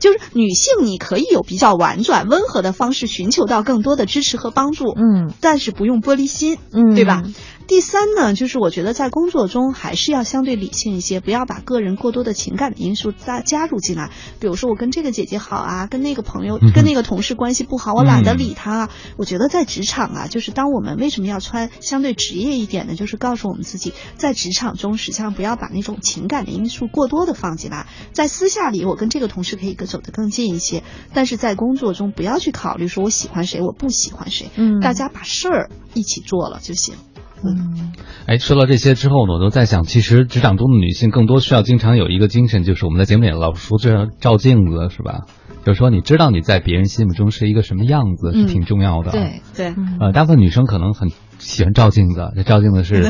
就是女性，你可以有比较婉转、温和的方式寻求到更多的支持和帮助，嗯，但是不用玻璃心，嗯对吧？第三呢，就是我觉得在工作中还是要相对理性一些，不要把个人过多的情感的因素加加入进来。比如说我跟这个姐姐好啊，跟那个朋友、跟那个同事关系不好，我懒得理他啊。我觉得在职场啊，就是当我们为什么要穿相对职业一点呢？就是告诉我们自己，在职场中实际上不要把那种情感的因素过多的放进来。在私下里，我跟这个同事可以走得更近一些，但是在工作中不要去考虑说我喜欢谁，我不喜欢谁。嗯大家把事儿一起做了就行。嗯哎，说到这些之后呢，我都在想，其实职场中的女性更多需要经常有一个精神，就是我们在节目里老说这照镜子，是吧？就是说，你知道你在别人心目中是一个什么样子，是嗯挺重要的。对对，呃，大部分女生可能很喜欢照镜子，这照镜子是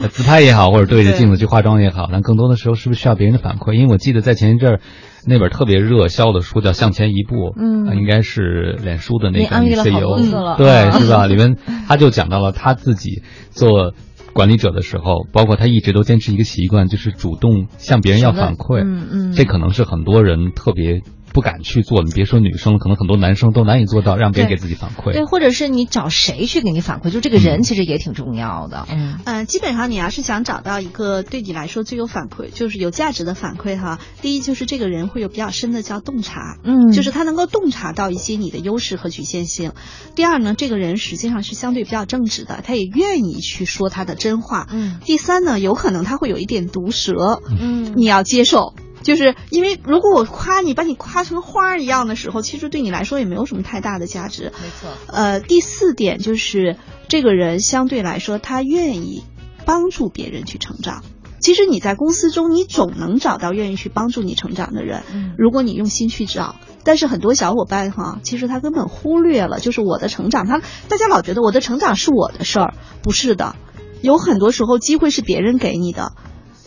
呃 自拍也好，或者对着镜子去化妆也好，但更多的时候是不是需要别人的反馈？因为我记得在前一阵儿那本特别热销的书叫《向前一步》，嗯呃应该是脸书的那个 CEO，对，啊 是吧？里面他就讲到了他自己做。管理者的时候，包括他一直都坚持一个习惯，就是主动向别人要反馈。嗯嗯这可能是很多人特别不敢去做。你别说女生了，可能很多男生都难以做到，让别人给自己反馈。对，或者是你找谁去给你反馈，就这个人其实也挺重要的。嗯呃，基本上你要是想找到一个对你来说最有反馈，就是有价值的反馈哈，第一就是这个人会有比较深的叫洞察，嗯就是他能够洞察到一些你的优势和局限性。第二呢，这个人实际上是相对比较正直的，他也愿意去说他的真话。嗯第三呢，有可能他会有一点毒舌，嗯你要接受。就是因为如果我夸你，把你夸成花儿一样的时候，其实对你来说也没有什么太大的价值。没错。呃，第四点就是这个人相对来说他愿意帮助别人去成长。其实你在公司中，你总能找到愿意去帮助你成长的人，嗯如果你用心去找。但是很多小伙伴哈，其实他根本忽略了，就是我的成长，他大家老觉得我的成长是我的事儿，不是的，有很多时候机会是别人给你的。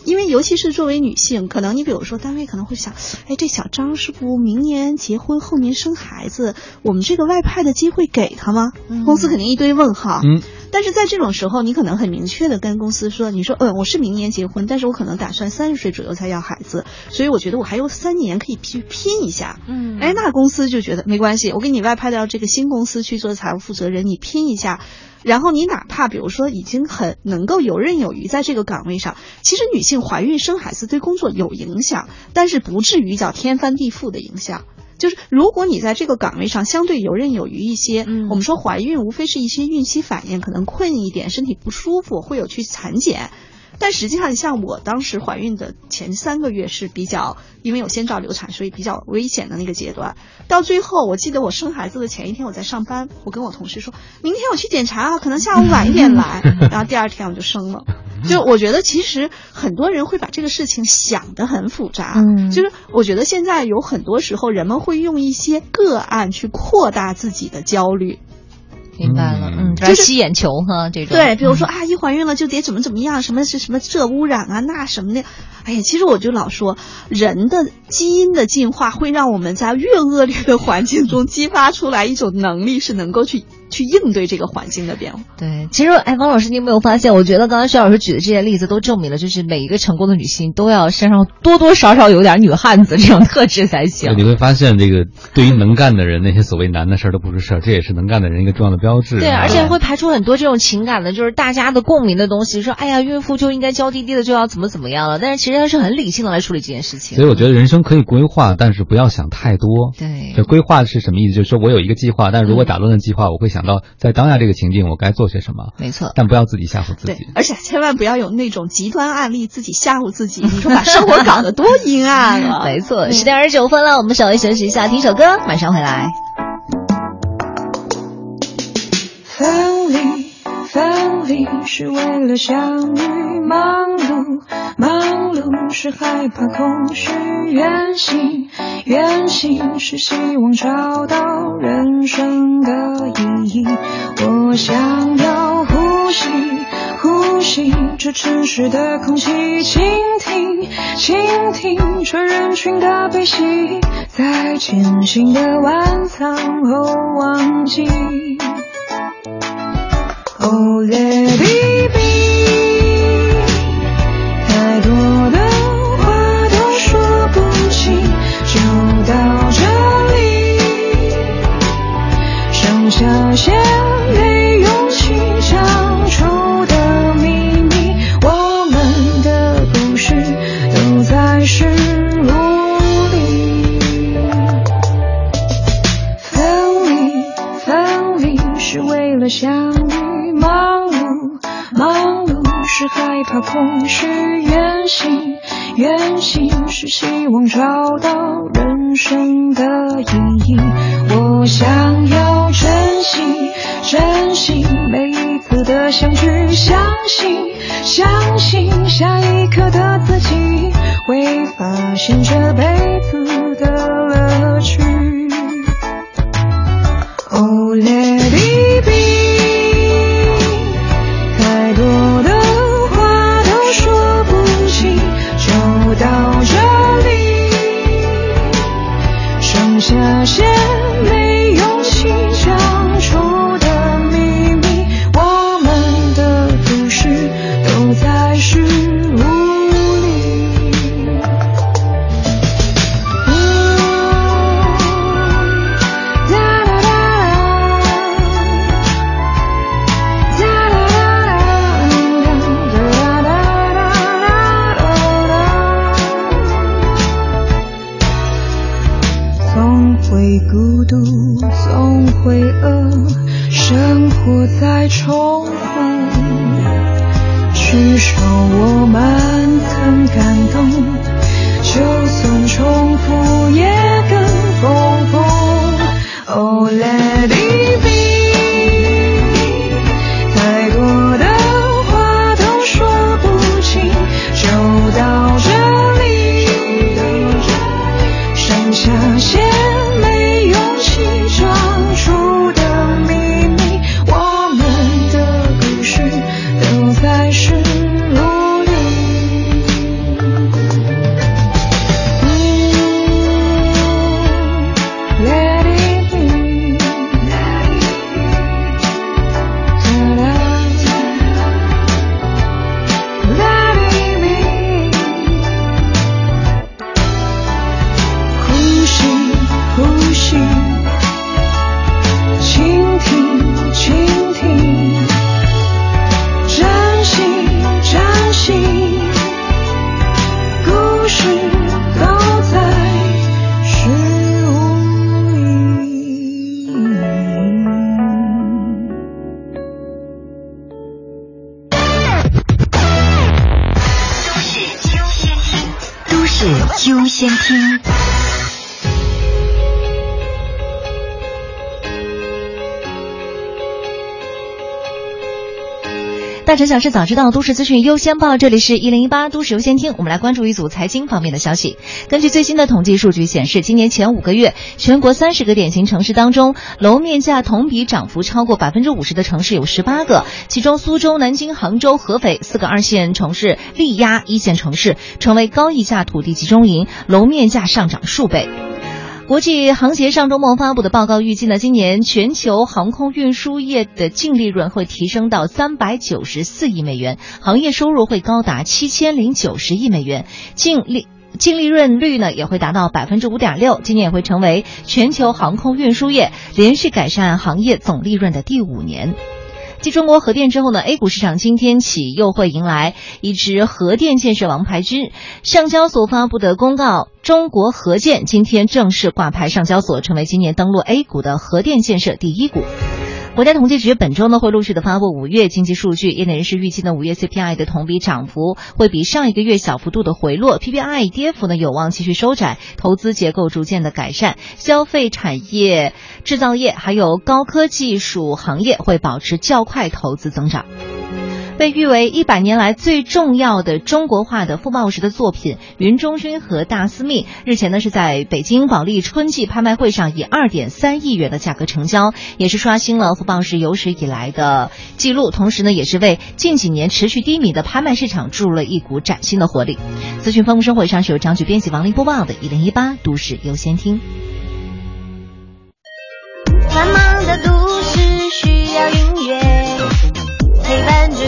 因为尤其是作为女性，可能你比如说单位可能会想，哎，这小张是不明年结婚，后年生孩子，我们这个外派的机会给他吗？公司肯定一堆问号。嗯。但是在这种时候，你可能很明确的跟公司说，你说，嗯，我是明年结婚，但是我可能打算三十岁左右才要孩子，所以我觉得我还有三年可以去拼一下。嗯哎，那公司就觉得没关系，我给你外派到这个新公司去做财务负责人，你拼一下。然后你哪怕比如说已经很能够游刃有余在这个岗位上，其实女性怀孕生孩子对工作有影响，但是不至于叫天翻地覆的影响。就是如果你在这个岗位上相对游刃有余一些，我们说怀孕无非是一些孕期反应，可能困一点，身体不舒服，会有去产检。但实际上，像我当时怀孕的前三个月是比较，因为有先兆流产，所以比较危险的那个阶段。到最后，我记得我生孩子的前一天我在上班，我跟我同事说，明天我去检查啊，可能下午晚一点来。然后第二天我就生了。就我觉得，其实很多人会把这个事情想得很复杂。嗯就是我觉得现在有很多时候，人们会用一些个案去扩大自己的焦虑。明白了，嗯，就是吸眼球哈，这种对，比如说嗯啊，一怀孕了就得怎么怎么样，什么是什么这污染啊，那什么的。哎呀，其实我就老说，人的基因的进化会让我们在越恶劣的环境中激发出来一种能力，是能够去去应对这个环境的变化。对，其实哎，王老师，你有没有发现？我觉得刚才薛老师举的这些例子都证明了，就是每一个成功的女性都要身上多多少少有点女汉子这种特质才行。你会发现，这个对于能干的人，那些所谓难的事儿都不是事儿，这也是能干的人一个重要的标志。对，而且会排除很多这种情感的，就是大家的共鸣的东西。说，哎呀，孕妇就应该娇滴滴的，就要怎么怎么样了。但是其实他是很理性的来处理这件事情。所以我觉得人生可以规划，但是不要想太多。对，这规划是什么意思？就是说我有一个计划，但是如果打乱了计划，我会想到在当下这个情境我该做些什么。没错，但不要自己吓唬自对己。，而且千万不要有那种极端案例，自己吓唬自己。你说把生活搞得多阴暗啊！没错，十点二十九分了，我们稍微休息一下，听首歌，马上回来。分离是为了相遇；忙碌，忙碌是害怕空虚；远行，远行是希望找到人生的意义。我想要呼吸，呼吸这城市的空气，倾听，倾听这人群的悲喜，在艰辛的晚餐后忘记。Oh let it be，太多的话都说不清，就到这里，剩下些没勇气讲出的秘密，我们的故事都在事物里。分离，分离是为了相是害怕空虚；远行，远行是希望找到人生的意义。我想要珍惜，珍惜每一次的相聚，相信，相信下一刻的自己会发现这辈子的乐趣。大城小事早知道，都市资讯优先报。这里是一零一八都市优先听，我们来关注一组财经方面的消息。根据最新的统计数据显示，今年前五个月，全国三十个典型城市当中，楼面价同比涨幅超过百分之五十的城市有十八个，其中苏州、南京、杭州、合肥四个二线城市力压一线城市，成为高溢价土地集中营，楼面价上涨数倍。国际航协上周末发布的报告预计呢，今年全球航空运输业的净利润会提升到三百九十四亿美元，行业收入会高达七千零九十亿美元，净利。净利润率呢也会达到百分之五点六，今年也会成为全球航空运输业连续改善行业总利润的第五年。继中国核电之后呢，A 股市场今天起又会迎来一支核电建设王牌军。上交所发布的公告，中国核建今天正式挂牌上交所，成为今年登陆 A 股的核电建设第一股。国家统计局本周呢会陆续的发布五月经济数据，业内人士预计呢五月 CPI 的同比涨幅会比上一个月小幅度的回落，PPI 跌幅呢有望继续收窄，投资结构逐渐的改善，消费产业、制造业还有高科技术行业会保持较快投资增长。被誉为一百年来最重要的中国画的傅抱石的作品《云中君和大司命》，日前呢是在北京保利春季拍卖会上以二点三亿元的价格成交，也是刷新了傅抱石有史以来的记录，同时呢也是为近几年持续低迷的拍卖市场注入了一股崭新的活力。资讯丰富生活上是由张局编辑王林播报的，一零一八都市优先听。繁忙的都市需要音乐，陪伴着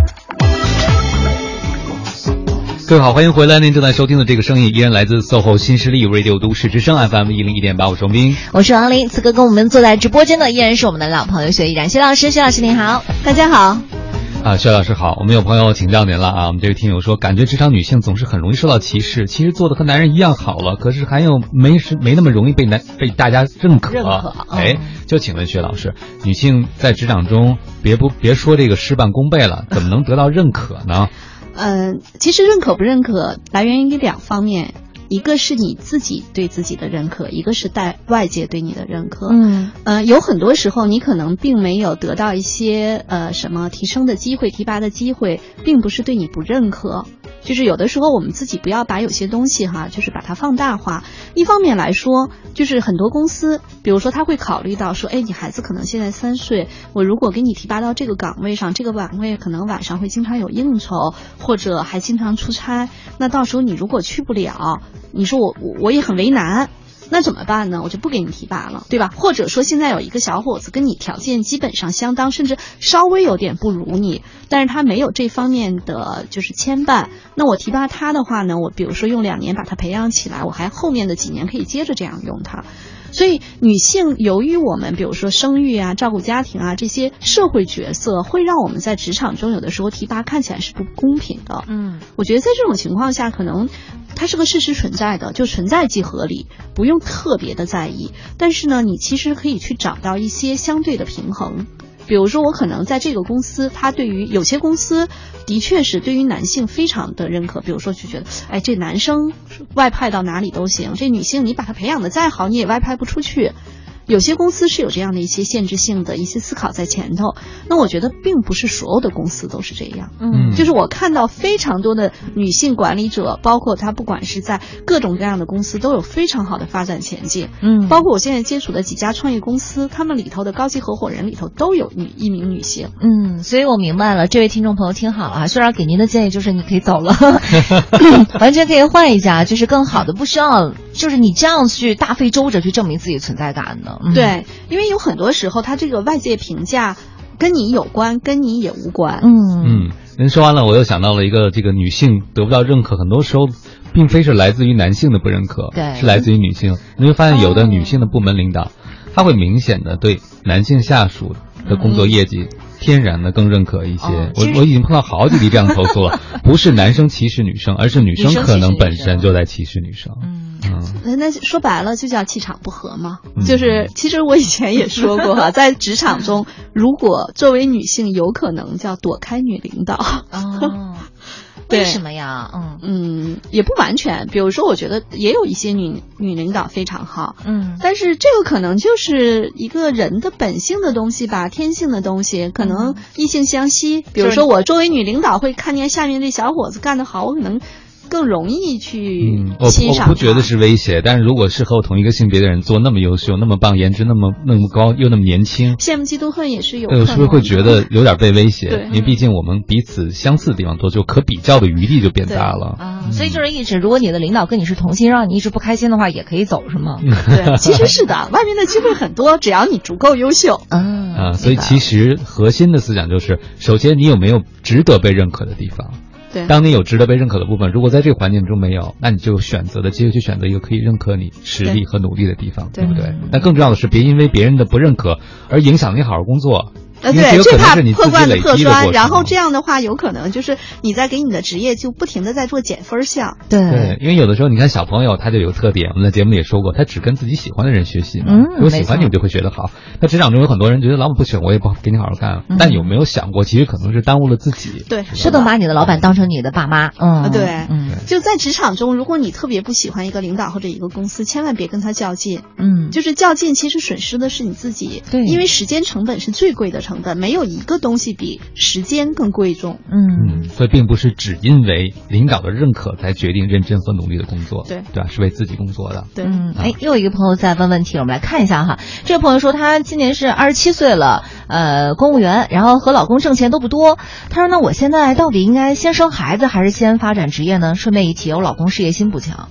各位好，欢迎回来。您正在收听的这个声音依然来自 SOHO 新势力 Radio 都市之声 FM 一零一点八，我是王斌。我是王林，此刻跟我们坐在直播间的依然是我们的老朋友薛毅然薛老师，薛老师您好，大家好。啊，薛老师好，我们有朋友请教您了啊。我们这位听友说，感觉职场女性总是很容易受到歧视，其实做的和男人一样好了，可是还有没是没那么容易被男被大家认可。认可哎，就请问薛老师，女性在职场中别不别说这个事半功倍了，怎么能得到认可呢？嗯、其实认可不认可来源于两方面，一个是你自己对自己的认可，一个是带外界对你的认可。嗯，呃，有很多时候你可能并没有得到一些呃什么提升的机会、提拔的机会，并不是对你不认可。就是有的时候我们自己不要把有些东西哈，就是把它放大化。一方面来说，就是很多公司，比如说他会考虑到说，哎，你孩子可能现在三岁，我如果给你提拔到这个岗位上，这个岗位可能晚上会经常有应酬，或者还经常出差，那到时候你如果去不了，你说我我我也很为难。那怎么办呢？我就不给你提拔了，对吧？或者说现在有一个小伙子跟你条件基本上相当，甚至稍微有点不如你，但是他没有这方面的就是牵绊，那我提拔他的话呢，我比如说用两年把他培养起来，我还后面的几年可以接着这样用他。所以，女性由于我们比如说生育啊、照顾家庭啊这些社会角色，会让我们在职场中有的时候提拔看起来是不公平的。嗯，我觉得在这种情况下，可能它是个事实存在的，就存在即合理，不用特别的在意。但是呢，你其实可以去找到一些相对的平衡。比如说，我可能在这个公司，它对于有些公司的确是对于男性非常的认可。比如说，就觉得，哎，这男生外派到哪里都行，这女性你把他培养的再好，你也外派不出去。有些公司是有这样的一些限制性的一些思考在前头。那我觉得并不是所有的公司都是这样。嗯就是我看到非常多的女性管理者，包括她不管是在各种各样的公司都有非常好的发展前景。嗯包括我现在接触的几家创业公司，他们里头的高级合伙人里头都有女一名女性。嗯，所以我明白了，这位听众朋友听好了啊，虽然给您的建议就是你可以走了，完全可以换一家，就是更好的，不需要就是你这样去大费周折去证明自己存在感的。嗯、对，因为有很多时候，他这个外界评价跟你有关，跟你也无关。嗯嗯，您说完了，我又想到了一个，这个女性得不到认可，很多时候并非是来自于男性的不认可，对是来自于女性。你会发现，有的女性的部门领导，他会明显的对男性下属的工作业绩。天然的更认可一些，哦我我已经碰到好几例这样投诉了，不是男生歧视女生，而是女生可能本身就在歧视女生。嗯那那说白了就叫气场不合嘛。嗯就是其实我以前也说过哈，在职场中，如果作为女性，有可能叫躲开女领导。哦，对为什么呀？嗯嗯，也不完全。比如说，我觉得也有一些女女领导非常好，嗯但是这个可能就是一个人的本性的东西吧，天性的东西，可能异性相吸。比如说，我作为女领导会看见下面这小伙子干得好，我可能更容易去嗯，我我欣赏他不觉得是威胁，但是如果是和我同一个性别的人做那么优秀、那么棒、颜值那么那么高又那么年轻，羡慕嫉妒恨也是有。是不是会觉得有点被威胁？对因为毕竟我们彼此相似的地方多，就可比较的余地就变大了。啊，所以就是一直，如果你的领导跟你是同性，让你一直不开心的话，也可以走，是吗？对，其实是的，外面的机会很多，只要你足够优秀。嗯啊，所以其实核心的思想就是，首先你有没有值得被认可的地方。对当你有值得被认可的部分，如果在这个环境中没有，那你就选择的机会去选择一个可以认可你实力和努力的地方，对不对？那更重要的是，别因为别人的不认可而影响你好好工作。对，最怕破罐子破砖，积的过程。然后这样的话，有可能就是你在给你的职业就不停的在做减分项。对，因为有的时候你看小朋友他就有个特点，我们在节目里也说过，他只跟自己喜欢的人学习嘛。嗯如果喜欢你，就会学得好。那职场中有很多人觉得老板不选我，也不给你好好干。嗯但有没有想过，其实可能是耽误了自己？对，不能把你的老板当成你的爸妈。嗯，啊，对，嗯就在职场中，如果你特别不喜欢一个领导或者一个公司，千万别跟他较劲。嗯，就是较劲，其实损失的是你自己。对因为时间成本是最贵的成本，没有一个东西比时间更贵重。嗯，所以并不是只因为领导的认可才决定认真和努力的工作，对对吧？是为自己工作的。对，嗯，哎，又有一个朋友在问问题，我们来看一下哈。这位朋友说，他今年是二十七岁了，呃，公务员，然后和老公挣钱都不多。他说，那我现在到底应该先生孩子，还是先发展职业呢？顺便一提，我老公事业心不强，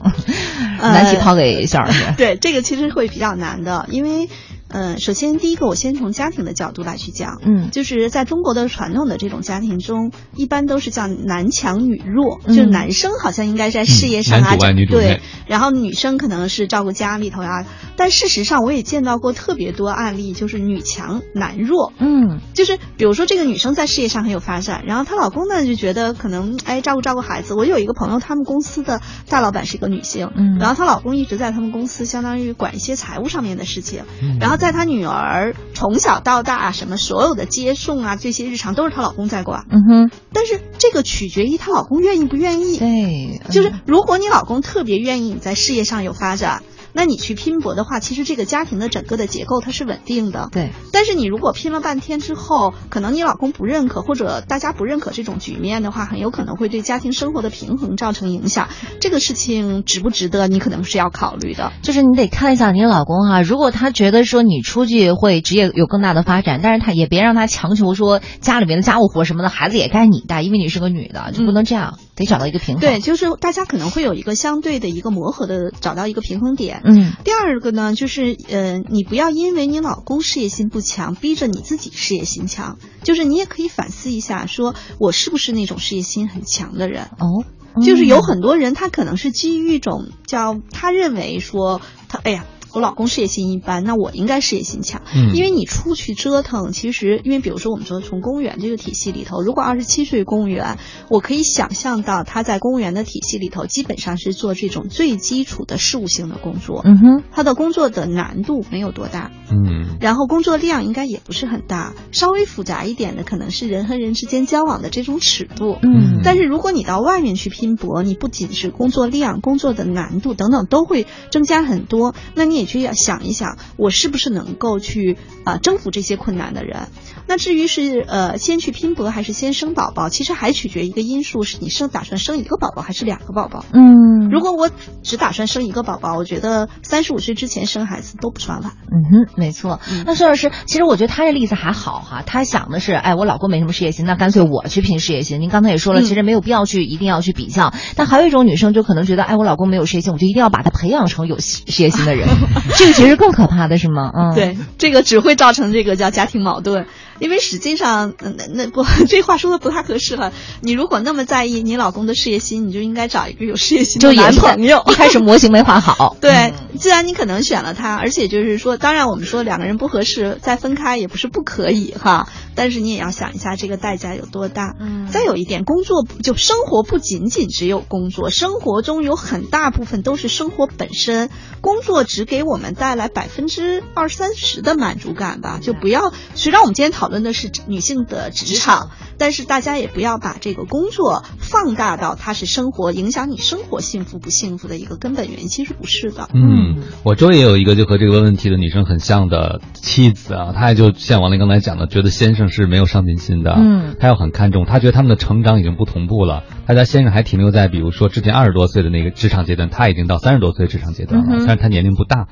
难题抛给肖老师。对，这个其实会比较难的，因为。嗯，首先第一个，我先从家庭的角度来去讲，嗯，就是在中国的传统的这种家庭中，一般都是叫男强女弱，嗯。就是男生好像应该在事业上啊，对，然后女生可能是照顾家里头呀、但事实上我也见到过特别多案例，就是女强男弱，嗯，就是比如说这个女生在事业上很有发展，然后她老公呢就觉得可能哎照顾照顾孩子。我有一个朋友，他们公司的大老板是一个女性，嗯。然后她老公一直在他们公司相当于管一些财务上面的事情，嗯。然后在她女儿从小到大什么所有的接送啊这些日常都是她老公在管，嗯哼，但是这个取决于她老公愿意不愿意，对，就是如果你老公特别愿意你在事业上有发展。那你去拼搏的话，其实这个家庭的整个的结构它是稳定的。对，但是你如果拼了半天之后，可能你老公不认可，或者大家不认可这种局面的话，很有可能会对家庭生活的平衡造成影响。这个事情值不值得，你可能是要考虑的。就是你得看一下你老公哈、如果他觉得说你出去会职业有更大的发展，但是他也别让他强求说家里面的家务活什么的，孩子也该你带，因为你是个女的，就不能这样。得找到一个平衡。对，就是大家可能会有一个相对的一个磨合的，找到一个平衡点。嗯。第二个呢，就是呃，你不要因为你老公事业心不强，逼着你自己事业心强。就是你也可以反思一下，说我是不是那种事业心很强的人？哦。就是有很多人，他可能是基于一种叫他认为说他，哎呀。我老公事业心一般，那我应该事业心强。嗯，因为你出去折腾，其实因为比如说我们说从公务员这个体系里头，如果二十七岁公务员，我可以想象到他在公务员的体系里头，基本上是做这种最基础的事务性的工作。嗯哼，他的工作的难度没有多大。嗯，然后工作量应该也不是很大，稍微复杂一点的可能是人和人之间交往的这种尺度。嗯，但是如果你到外面去拼搏，你不仅是工作量、工作的难度等等都会增加很多，那你你去要想一想，我是不是能够去啊、征服这些困难的人？那至于是呃先去拼搏还是先生宝宝，其实还取决一个因素，是你生打算生一个宝宝还是两个宝宝？嗯，如果我只打算生一个宝宝，我觉得三十五岁之前生孩子都不算晚。嗯哼，没错。那孙老师，其实我觉得他这例子还好哈，他想的是，哎，我老公没什么事业心，那干脆我去拼事业心。您刚才也说了，嗯其实没有必要去一定要去比较。但还有一种女生就可能觉得，哎，我老公没有事业心，我就一定要把他培养成有事业心的人，这个其实更可怕的是吗？嗯，对，这个只会造成这个叫家庭矛盾，因为实际上，嗯那那不，这话说的不太合适了。你如果那么在意你老公的事业心，你就应该找一个有事业心的男朋友。一开始模型没画好。对，既然你可能选了他，而且就是说，当然我们说两个人不合适，再分开也不是不可以哈。但是你也要想一下这个代价有多大。嗯再有一点，工作就生活不仅仅只有工作，生活中有很大部分都是生活本身。工作只给我们带来百分之二三十的满足感吧，就不要。虽然我们今天讨论的是女性的职场，但是大家也不要把这个工作放大到它是生活影响你生活幸福不幸福的一个根本原因，其实不是的。嗯，我周围也有一个就和这个问问题的女生很像的妻子啊，她也就像王林刚才讲的，觉得先生是没有上进心的，嗯她要很看重，她觉得他们的成长已经不同步了，她家先生还停留在比如说之前二十多岁的那个职场阶段，她已经到三十多岁职场阶段了，虽然他年龄不大，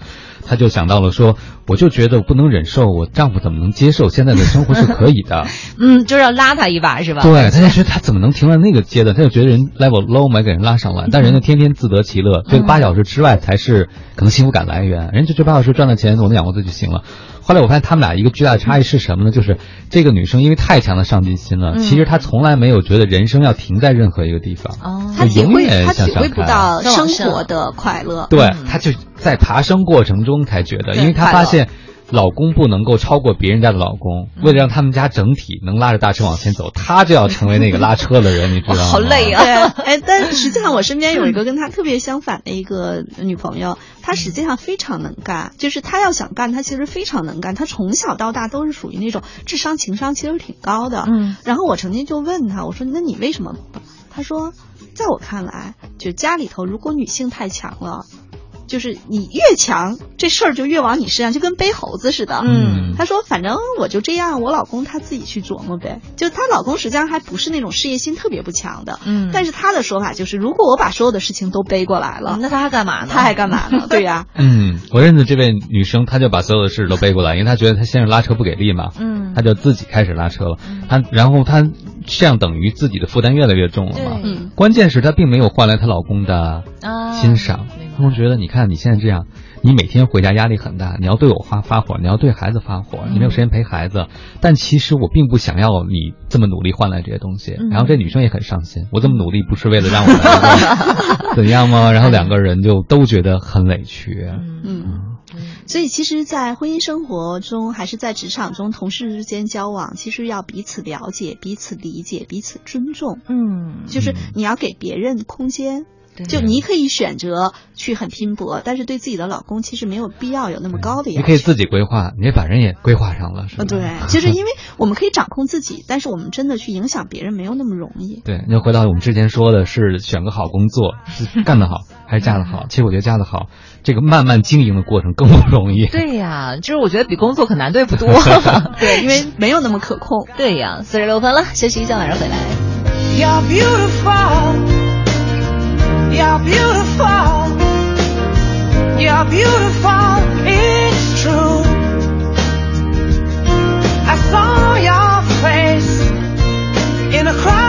她就想到了说，我就觉得我不能忍受，我丈夫怎么能接受现在的生活是可以的，嗯，就是要拉他一把是吧？对，他就觉得他怎么能停在那个阶段？他就觉得人 level low 没给人拉上来，但人家天天自得其乐，这个八小时之外才是可能幸福感来源。人家就这八小时赚了钱，我能养活自己就行了。后来我发现他们俩一个巨大的差异是什么呢？就是这个女生因为太强的上进心了，嗯其实她从来没有觉得人生要停在任何一个地方，哦他体会永远他体会不到生活的快乐。对，她就在爬升过程中才觉得，因为她发现。老公不能够超过别人家的老公，为了让他们家整体能拉着大车往前走，她就要成为那个拉车的人，你知道吗？好累啊！对，哎，但实际上我身边有一个跟他特别相反的一个女朋友，她实际上非常能干，就是她要想干，她其实非常能干。她从小到大都是属于那种智商、情商其实挺高的。嗯，然后我曾经就问她，我说：“那你为什么不？”她说：“在我看来，就家里头如果女性太强了。”就是你越强，这事儿就越往你身上，就跟背猴子似的。嗯她说：“反正我就这样，我老公他自己去琢磨呗。”就她老公实际上还不是那种事业心特别不强的，嗯但是她的说法就是，如果我把所有的事情都背过来了，那他还干嘛呢？他还干嘛呢？对呀、嗯，我认识这位女生，她就把所有的事都背过来，因为她觉得她先生拉车不给力嘛，嗯她就自己开始拉车了。她然后她这样等于自己的负担越来越重了嘛。嗯关键是她并没有换来她老公的啊欣赏，他们觉得你看你现在这样，你每天回家压力很大，你要对我发发火，你要对孩子发火，你没有时间陪孩子。但其实我并不想要你这么努力换来这些东西。嗯然后这女生也很伤心，我这么努力不是为了让我 怎样吗？然后两个人就都觉得很委屈。嗯。所以，其实，在婚姻生活中，还是在职场中，同事之间交往，其实要彼此了解、彼此理解、彼此尊重。嗯，就是你要给别人空间。对就你可以选择去很拼搏，但是对自己的老公其实没有必要有那么高的要求。你可以自己规划，你也把人也规划上了，是吧？呃，对，就是因为我们可以掌控自己，但是我们真的去影响别人没有那么容易。对，那回到我们之前说的是选个好工作，是干得好还是嫁得好？其实我觉得嫁得好，这个慢慢经营的过程更不容易。对呀，就是我觉得比工作可难对付多。对，因为没有那么可控。对呀，四十六分了，休息一下，晚上回来。You're beautiful. You're beautiful. You're beautiful. It's true. I saw your face in a crowded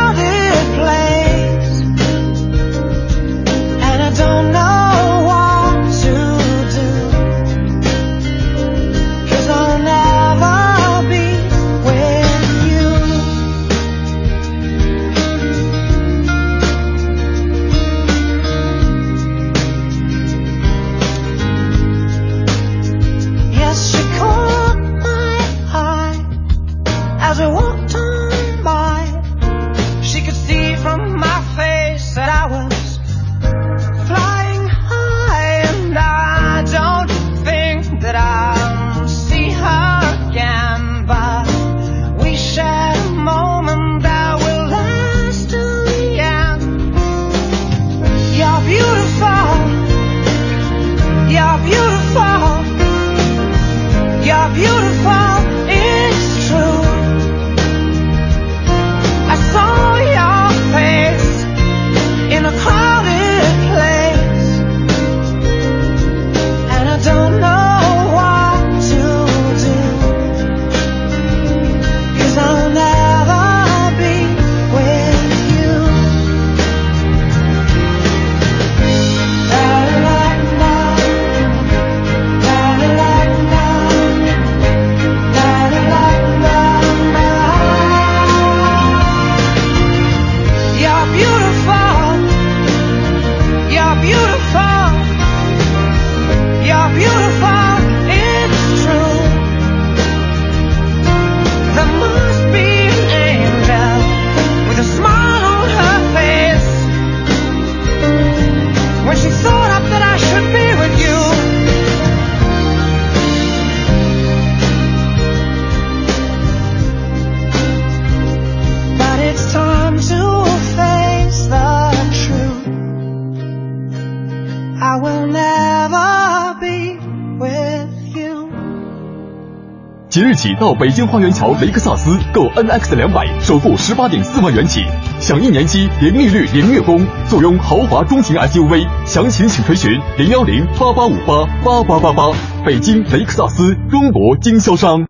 起到北京花园桥雷克萨斯购 NX 两百，首付十八点四万元起，享一年期零利率、零月供，坐拥豪华中型 SUV。详情请垂询零幺零八八五八八八八八。北京雷克萨斯中国经销商。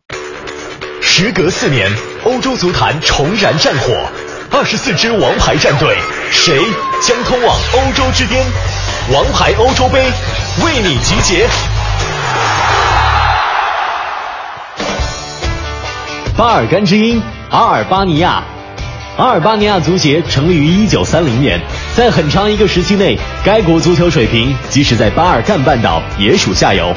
时隔四年，欧洲足坛重燃战火，二十四支王牌战队，谁将通往欧洲之巅？王牌欧洲杯为你集结。巴尔干之鹰，阿尔巴尼亚。阿尔巴尼亚足协成立于一九三零年，在很长一个时期内，该国足球水平即使在巴尔干半岛也属下游。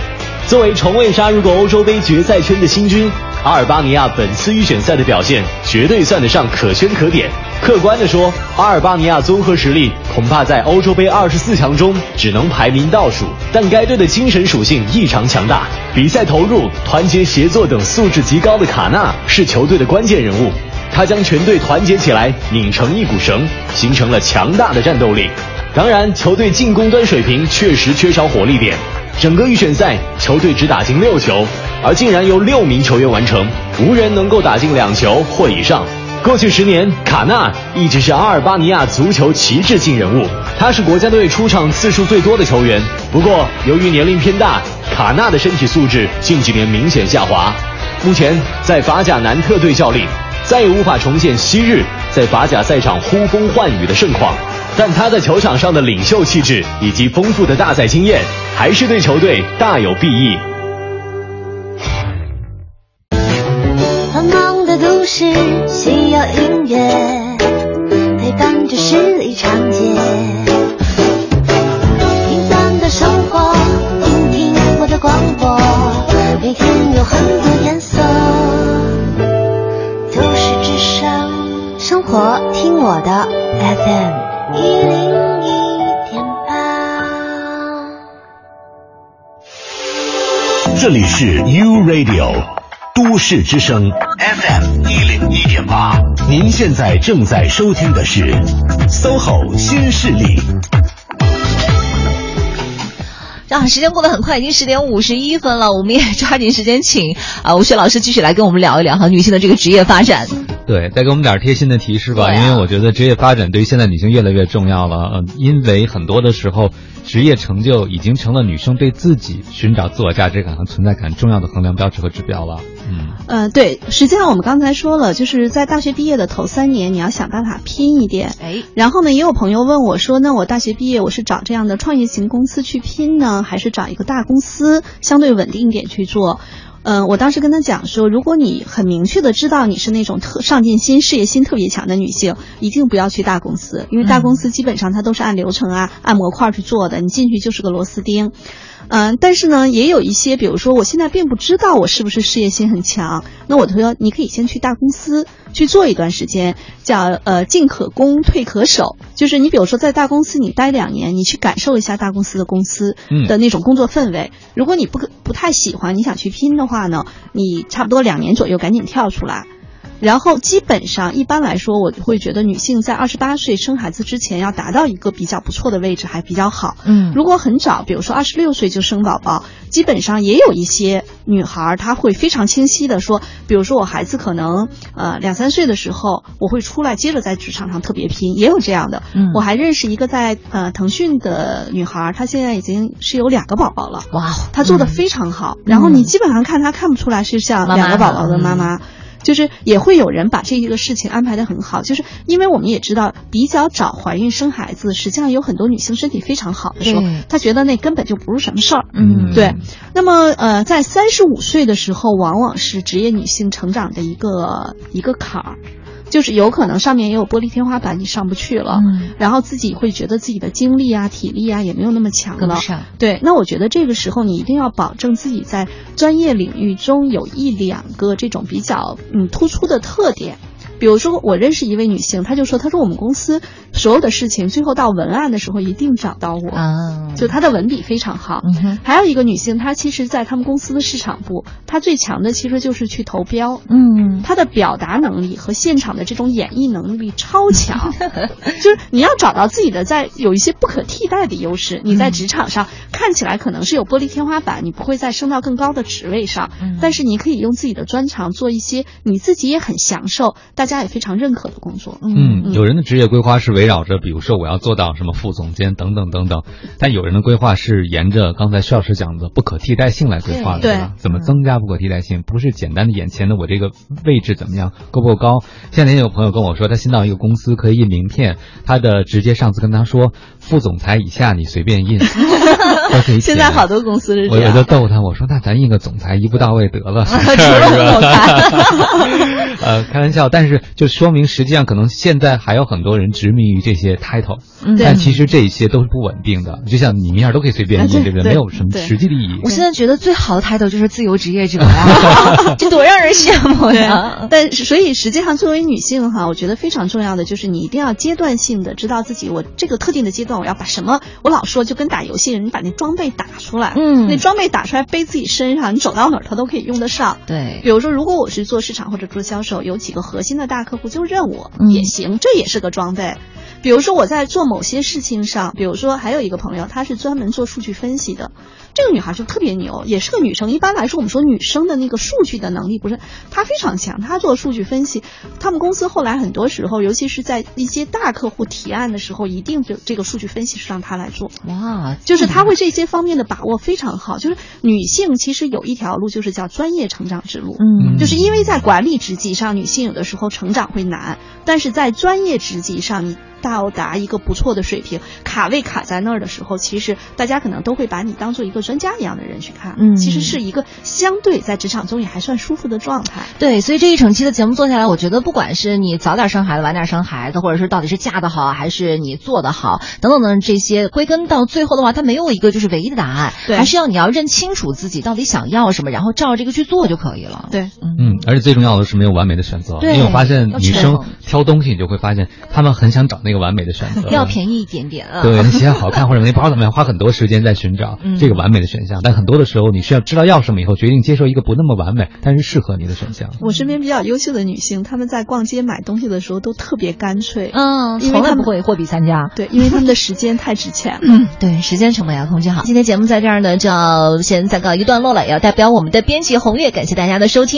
作为从未杀入过欧洲杯决赛圈的新军，阿尔巴尼亚本次预选赛的表现绝对算得上可圈可点。客观的说，阿尔巴尼亚综合实力恐怕在欧洲杯二十四强中只能排名倒数，但该队的精神属性异常强大，比赛投入、团结协作等素质极高的卡纳是球队的关键人物。他将全队团结起来，拧成一股绳，形成了强大的战斗力。当然，球队进攻端水平确实缺少火力点。整个预选赛，球队只打进六球，而竟然由六名球员完成，无人能够打进两球或以上。过去十年，卡纳一直是阿尔巴尼亚足球旗帜性人物，他是国家队出场次数最多的球员。不过，由于年龄偏大，卡纳的身体素质近几年明显下滑，目前在法甲南特队效力，再也无法重现昔日在法甲赛场呼风唤雨的盛况。但他在球场上的领袖气质以及丰富的大赛经验，还是对球队大有裨益。忙的都市需要音乐陪伴着十里长街，平凡的生活，听听我的广播，每天有很多颜色，都市之声，生活听我的 FM。一零一点八。这里是 U Radio 都市之声 FM 一零一点八，您现在正在收听的是 SOHO 新势力。啊，时间过得很快，已经十点五十一分了，我们也抓紧时间请 啊吴雪老师继续来跟我们聊一聊哈女性的这个职业发展。对，再给我们点贴心的提示吧，啊、因为我觉得职业发展对于现在女性越来越重要了。嗯、呃，因为很多的时候，职业成就已经成了女生对自己寻找自我价值感和存在感重要的衡量标尺和指标了。嗯，呃，对，实际上我们刚才说了，就是在大学毕业的头三年，你要想办法拼一点。哎，然后呢，也有朋友问我说，那我大学毕业，我是找这样的创业型公司去拼呢，还是找一个大公司相对稳定一点去做？嗯，我当时跟他讲说，如果你很明确的知道你是那种特上进心、事业心特别强的女性，一定不要去大公司，因为大公司基本上它都是按流程啊、按模块去做的，你进去就是个螺丝钉。嗯，但是呢，也有一些，比如说我现在并不知道我是不是事业心很强，那我就说你可以先去大公司去做一段时间，叫呃进可攻退可守，就是你比如说在大公司你待两年，你去感受一下大公司的公司的那种工作氛围。如果你不不太喜欢，你想去拼的话呢，你差不多两年左右赶紧跳出来。然后基本上一般来说，我会觉得女性在二十八岁生孩子之前要达到一个比较不错的位置还比较好。嗯，如果很早，比如说二十六岁就生宝宝，基本上也有一些女孩她会非常清晰的说，比如说我孩子可能呃两三岁的时候，我会出来接着在职场上特别拼，也有这样的。嗯，我还认识一个在呃腾讯的女孩，她现在已经是有两个宝宝了。哇，她做的非常好。然后你基本上看她看不出来是像两个宝宝的妈妈。就是也会有人把这一个事情安排的很好，就是因为我们也知道，比较早怀孕生孩子，实际上有很多女性身体非常好的时候，她觉得那根本就不是什么事儿。嗯，对。那么呃，在三十五岁的时候，往往是职业女性成长的一个一个坎儿。就是有可能上面也有玻璃天花板，你上不去了，嗯，然后自己会觉得自己的精力啊、体力啊也没有那么强了，上对。那我觉得这个时候你一定要保证自己在专业领域中有一两个这种比较嗯突出的特点。比如说，我认识一位女性，她就说，她说我们公司所有的事情，最后到文案的时候一定找到我，啊，就她的文笔非常好。嗯还有一个女性，她其实，在他们公司的市场部，她最强的其实就是去投标，嗯，她的表达能力和现场的这种演绎能力超强，就是你要找到自己的在有一些不可替代的优势，你在职场上看起来可能是有玻璃天花板，你不会再升到更高的职位上，但是你可以用自己的专长做一些你自己也很享受，大家也非常认可的工作。嗯，有人的职业规划是围绕着，比如说我要做到什么副总监等等等等，但有人的规划是沿着刚才徐老师讲的不可替代性来规划的，对吧？怎么增加不可替代性？不是简单的眼前的我这个位置怎么样够不够高？现在也有朋友跟我说，他新到一个公司可以印名片，他的直接上司跟他说，副总裁以下你随便印，都可以现在好多公司是这我我样。就逗他，我说那咱印个总裁一步到位得了，是吧？呃，开玩笑，但是就说明实际上可能现在还有很多人执迷于这些 title，、嗯。但其实这些都是不稳定的，就像你一样都可以随便印，啊对。对不对？没有什么实际的意义。我现在觉得最好的 title 就是自由职业者呀，这多让人羡慕呀！，但是所以实际上作为女性哈，我觉得非常重要的就是你一定要阶段性的知道自己我这个特定的阶段我要把什么，我老说就跟打游戏，你把那装备打出来，嗯那装备打出来背自己身上，你走到哪儿它都可以用得上。对比如说，如果我是做市场或者做销售，有几个核心的大客户就认我、嗯也行，这也是个装备。比如说我在做某些事情上，比如说还有一个朋友，他是专门做数据分析的，这个女孩就特别牛，也是个女生。一般来说，我们说女生的那个数据的能力不是，她非常强，她做数据分析。他们公司后来很多时候，尤其是在一些大客户提案的时候，一定就这个数据分析是让她来做。哇，就是她会这些方面的把握非常好。就是女性其实有一条路，就是叫专业成长之路。嗯就是因为在管理职级上，女性有的时候成长会难，但是在专业职级上，你到达一个不错的水平，卡位卡在那儿的时候，其实大家可能都会把你当做一个专家一样的人去看。嗯其实是一个相对在职场中也还算舒服的状态。对，所以这一整期的节目做下来，我觉得不管是你早点生孩子、晚点生孩子，或者是到底是嫁的好还是你做得好，等等等这些，归根到最后的话，它没有一个就是唯一的答案，对还是要你要认清楚自己到底想要什么，然后照着这个去做就可以了。对，嗯，而且最重要的是没有完美的选择，对因为我发现女生挑东西，你就会发现她们很想找那个完美的选择，要便宜一点点啊。对，那鞋好看或者那包怎么样，花很多时间在寻找嗯这个完美的选项。但很多的时候，你需要知道要什么以后，决定接受一个不那么完美但是适合你的选项。我身边比较优秀的女性，她们在逛街买东西的时候都特别干脆，嗯，因为她们从来不会货比三家。对，因为她们的时间太值钱了。嗯，对，时间成本要控制好。今天节目在这儿呢，就要先暂告一段落了，也要代表我们的编辑红月，感谢大家的收听。